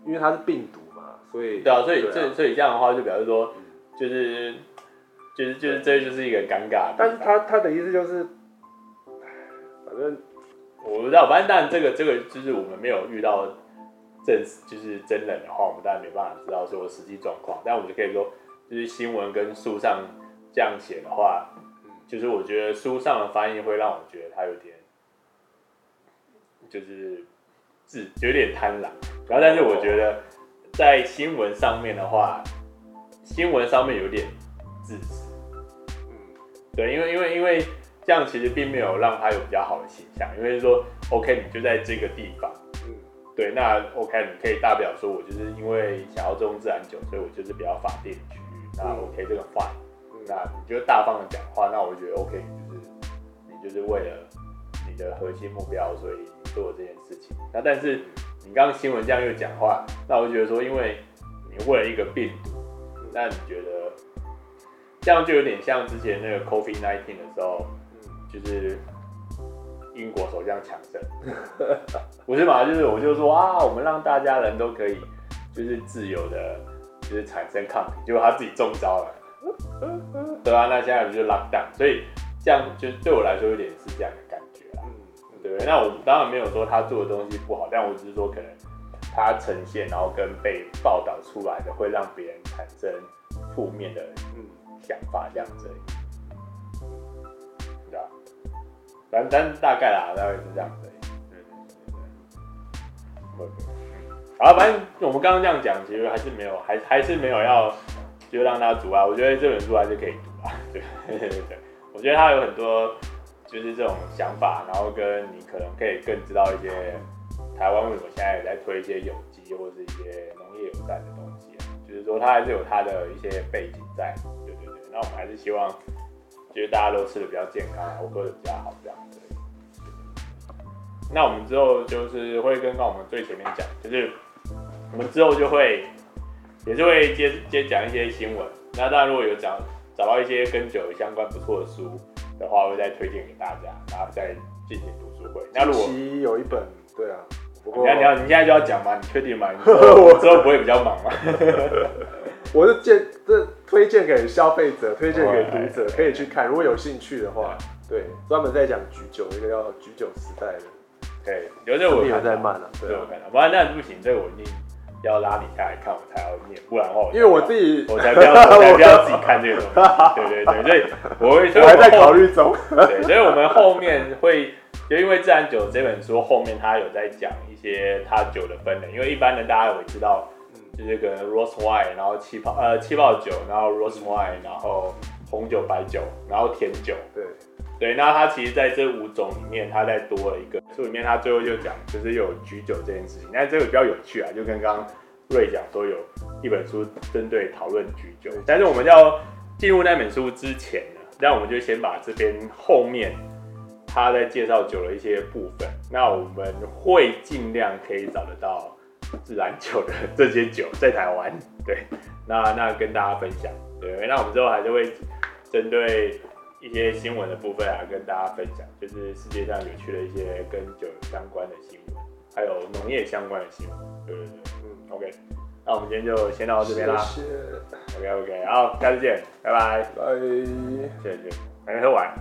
因为它是病毒嘛，所以对啊，所以这、啊、所以这样的话就表示说，就是就是就是这就是一个尴尬。但是他他的意思就是，反正我不知道，反正当然这个这个就是我们没有遇到真就是真人的话，我们当然没办法知道说实际状况，但我们就可以说。就是新闻跟书上这样写的话，就是我觉得书上的翻译会让我觉得他有点，就是自有点贪婪。然后，但是我觉得在新闻上面的话，新闻上面有点自私。嗯，对，因为因为因为这样其实并没有让他有比较好的形象。因为说，OK，你就在这个地方，嗯，对，那 OK，你可以大表说，我就是因为想要种自然酒，所以我就是比较法定区域。那 OK，这个 fine，那你就大方的讲话，那我觉得 OK，就是你就是为了你的核心目标，所以你做这件事情。那但是你刚刚新闻这样又讲话，那我就觉得说，因为你为了一个病毒，那你觉得这样就有点像之前那个 COVID-19 的时候，就是英国首相强生，不是嘛？就是我就说啊，我们让大家人都可以就是自由的。就是产生抗体，结果他自己中招了，对啊，那现在不就 lock down，所以这样就对我来说有点是这样的对？那我当然没有说他做的东西不好，但我只是说可能他呈现，然后跟被报道出来的，会让别人产生负面的想法这样子，知道？反正大概啦，大概是这样子。对对对对。好，反正我们刚刚这样讲，其实还是没有，还还是没有要就让他读啊。我觉得这本书还是可以读啊。对，我觉得它有很多就是这种想法，然后跟你可能可以更知道一些。台湾为什么现在也在推一些有机或是一些农业友善的东西？就是说它还是有它的一些背景在，对对对。那我们还是希望，就是大家都吃的比较健康，然后过得比较好这样子。那我们之后就是会跟到我们最前面讲，就是我们之后就会也是会接接讲一些新闻。那当然如果有找找到一些跟酒相关不错的书的话，会再推荐给大家，然后再进行读书会。那如果有一本，对啊。你要你要你现在就要讲吗？你确定吗？我之后不会比较忙吗？我是建这推荐给消费者，推荐给读者，可以去看。如果有兴趣的话，对，专门在讲橘酒，一个叫橘酒时代的。对，有这我有在慢了，对我看了。不然那不行，这个我一定要拉你下来看，我才要念，不然的话，因为我自己我才不要，我才不要自己看这个东西。对对对，所以我会，我还在考虑中。对，所以我们后面会。就因为自然酒这本书后面，他有在讲一些他酒的分类，因为一般的大家也知道，就是可能 rose wine，然后气泡呃气泡酒，然后 rose wine，然后红酒、白酒，然后甜酒。对对，那他其实在这五种里面，他再多了一个，书里面他最后就讲，就是有橘酒这件事情。那这个比较有趣啊，就跟刚刚瑞讲说有一本书针对讨论橘酒，但是我们要进入那本书之前呢，那我们就先把这边后面。他在介绍酒的一些部分，那我们会尽量可以找得到自然酒的 这些酒在台湾，对，那那跟大家分享，对，那我们之后还是会针对一些新闻的部分啊，跟大家分享，就是世界上有趣的一些跟酒相关的新闻，还有农业相关的新闻，对对对，嗯，OK，那我们今天就先到这边啦，谢谢，OK OK，好，下次见，拜拜，拜，谢谢，还没喝完。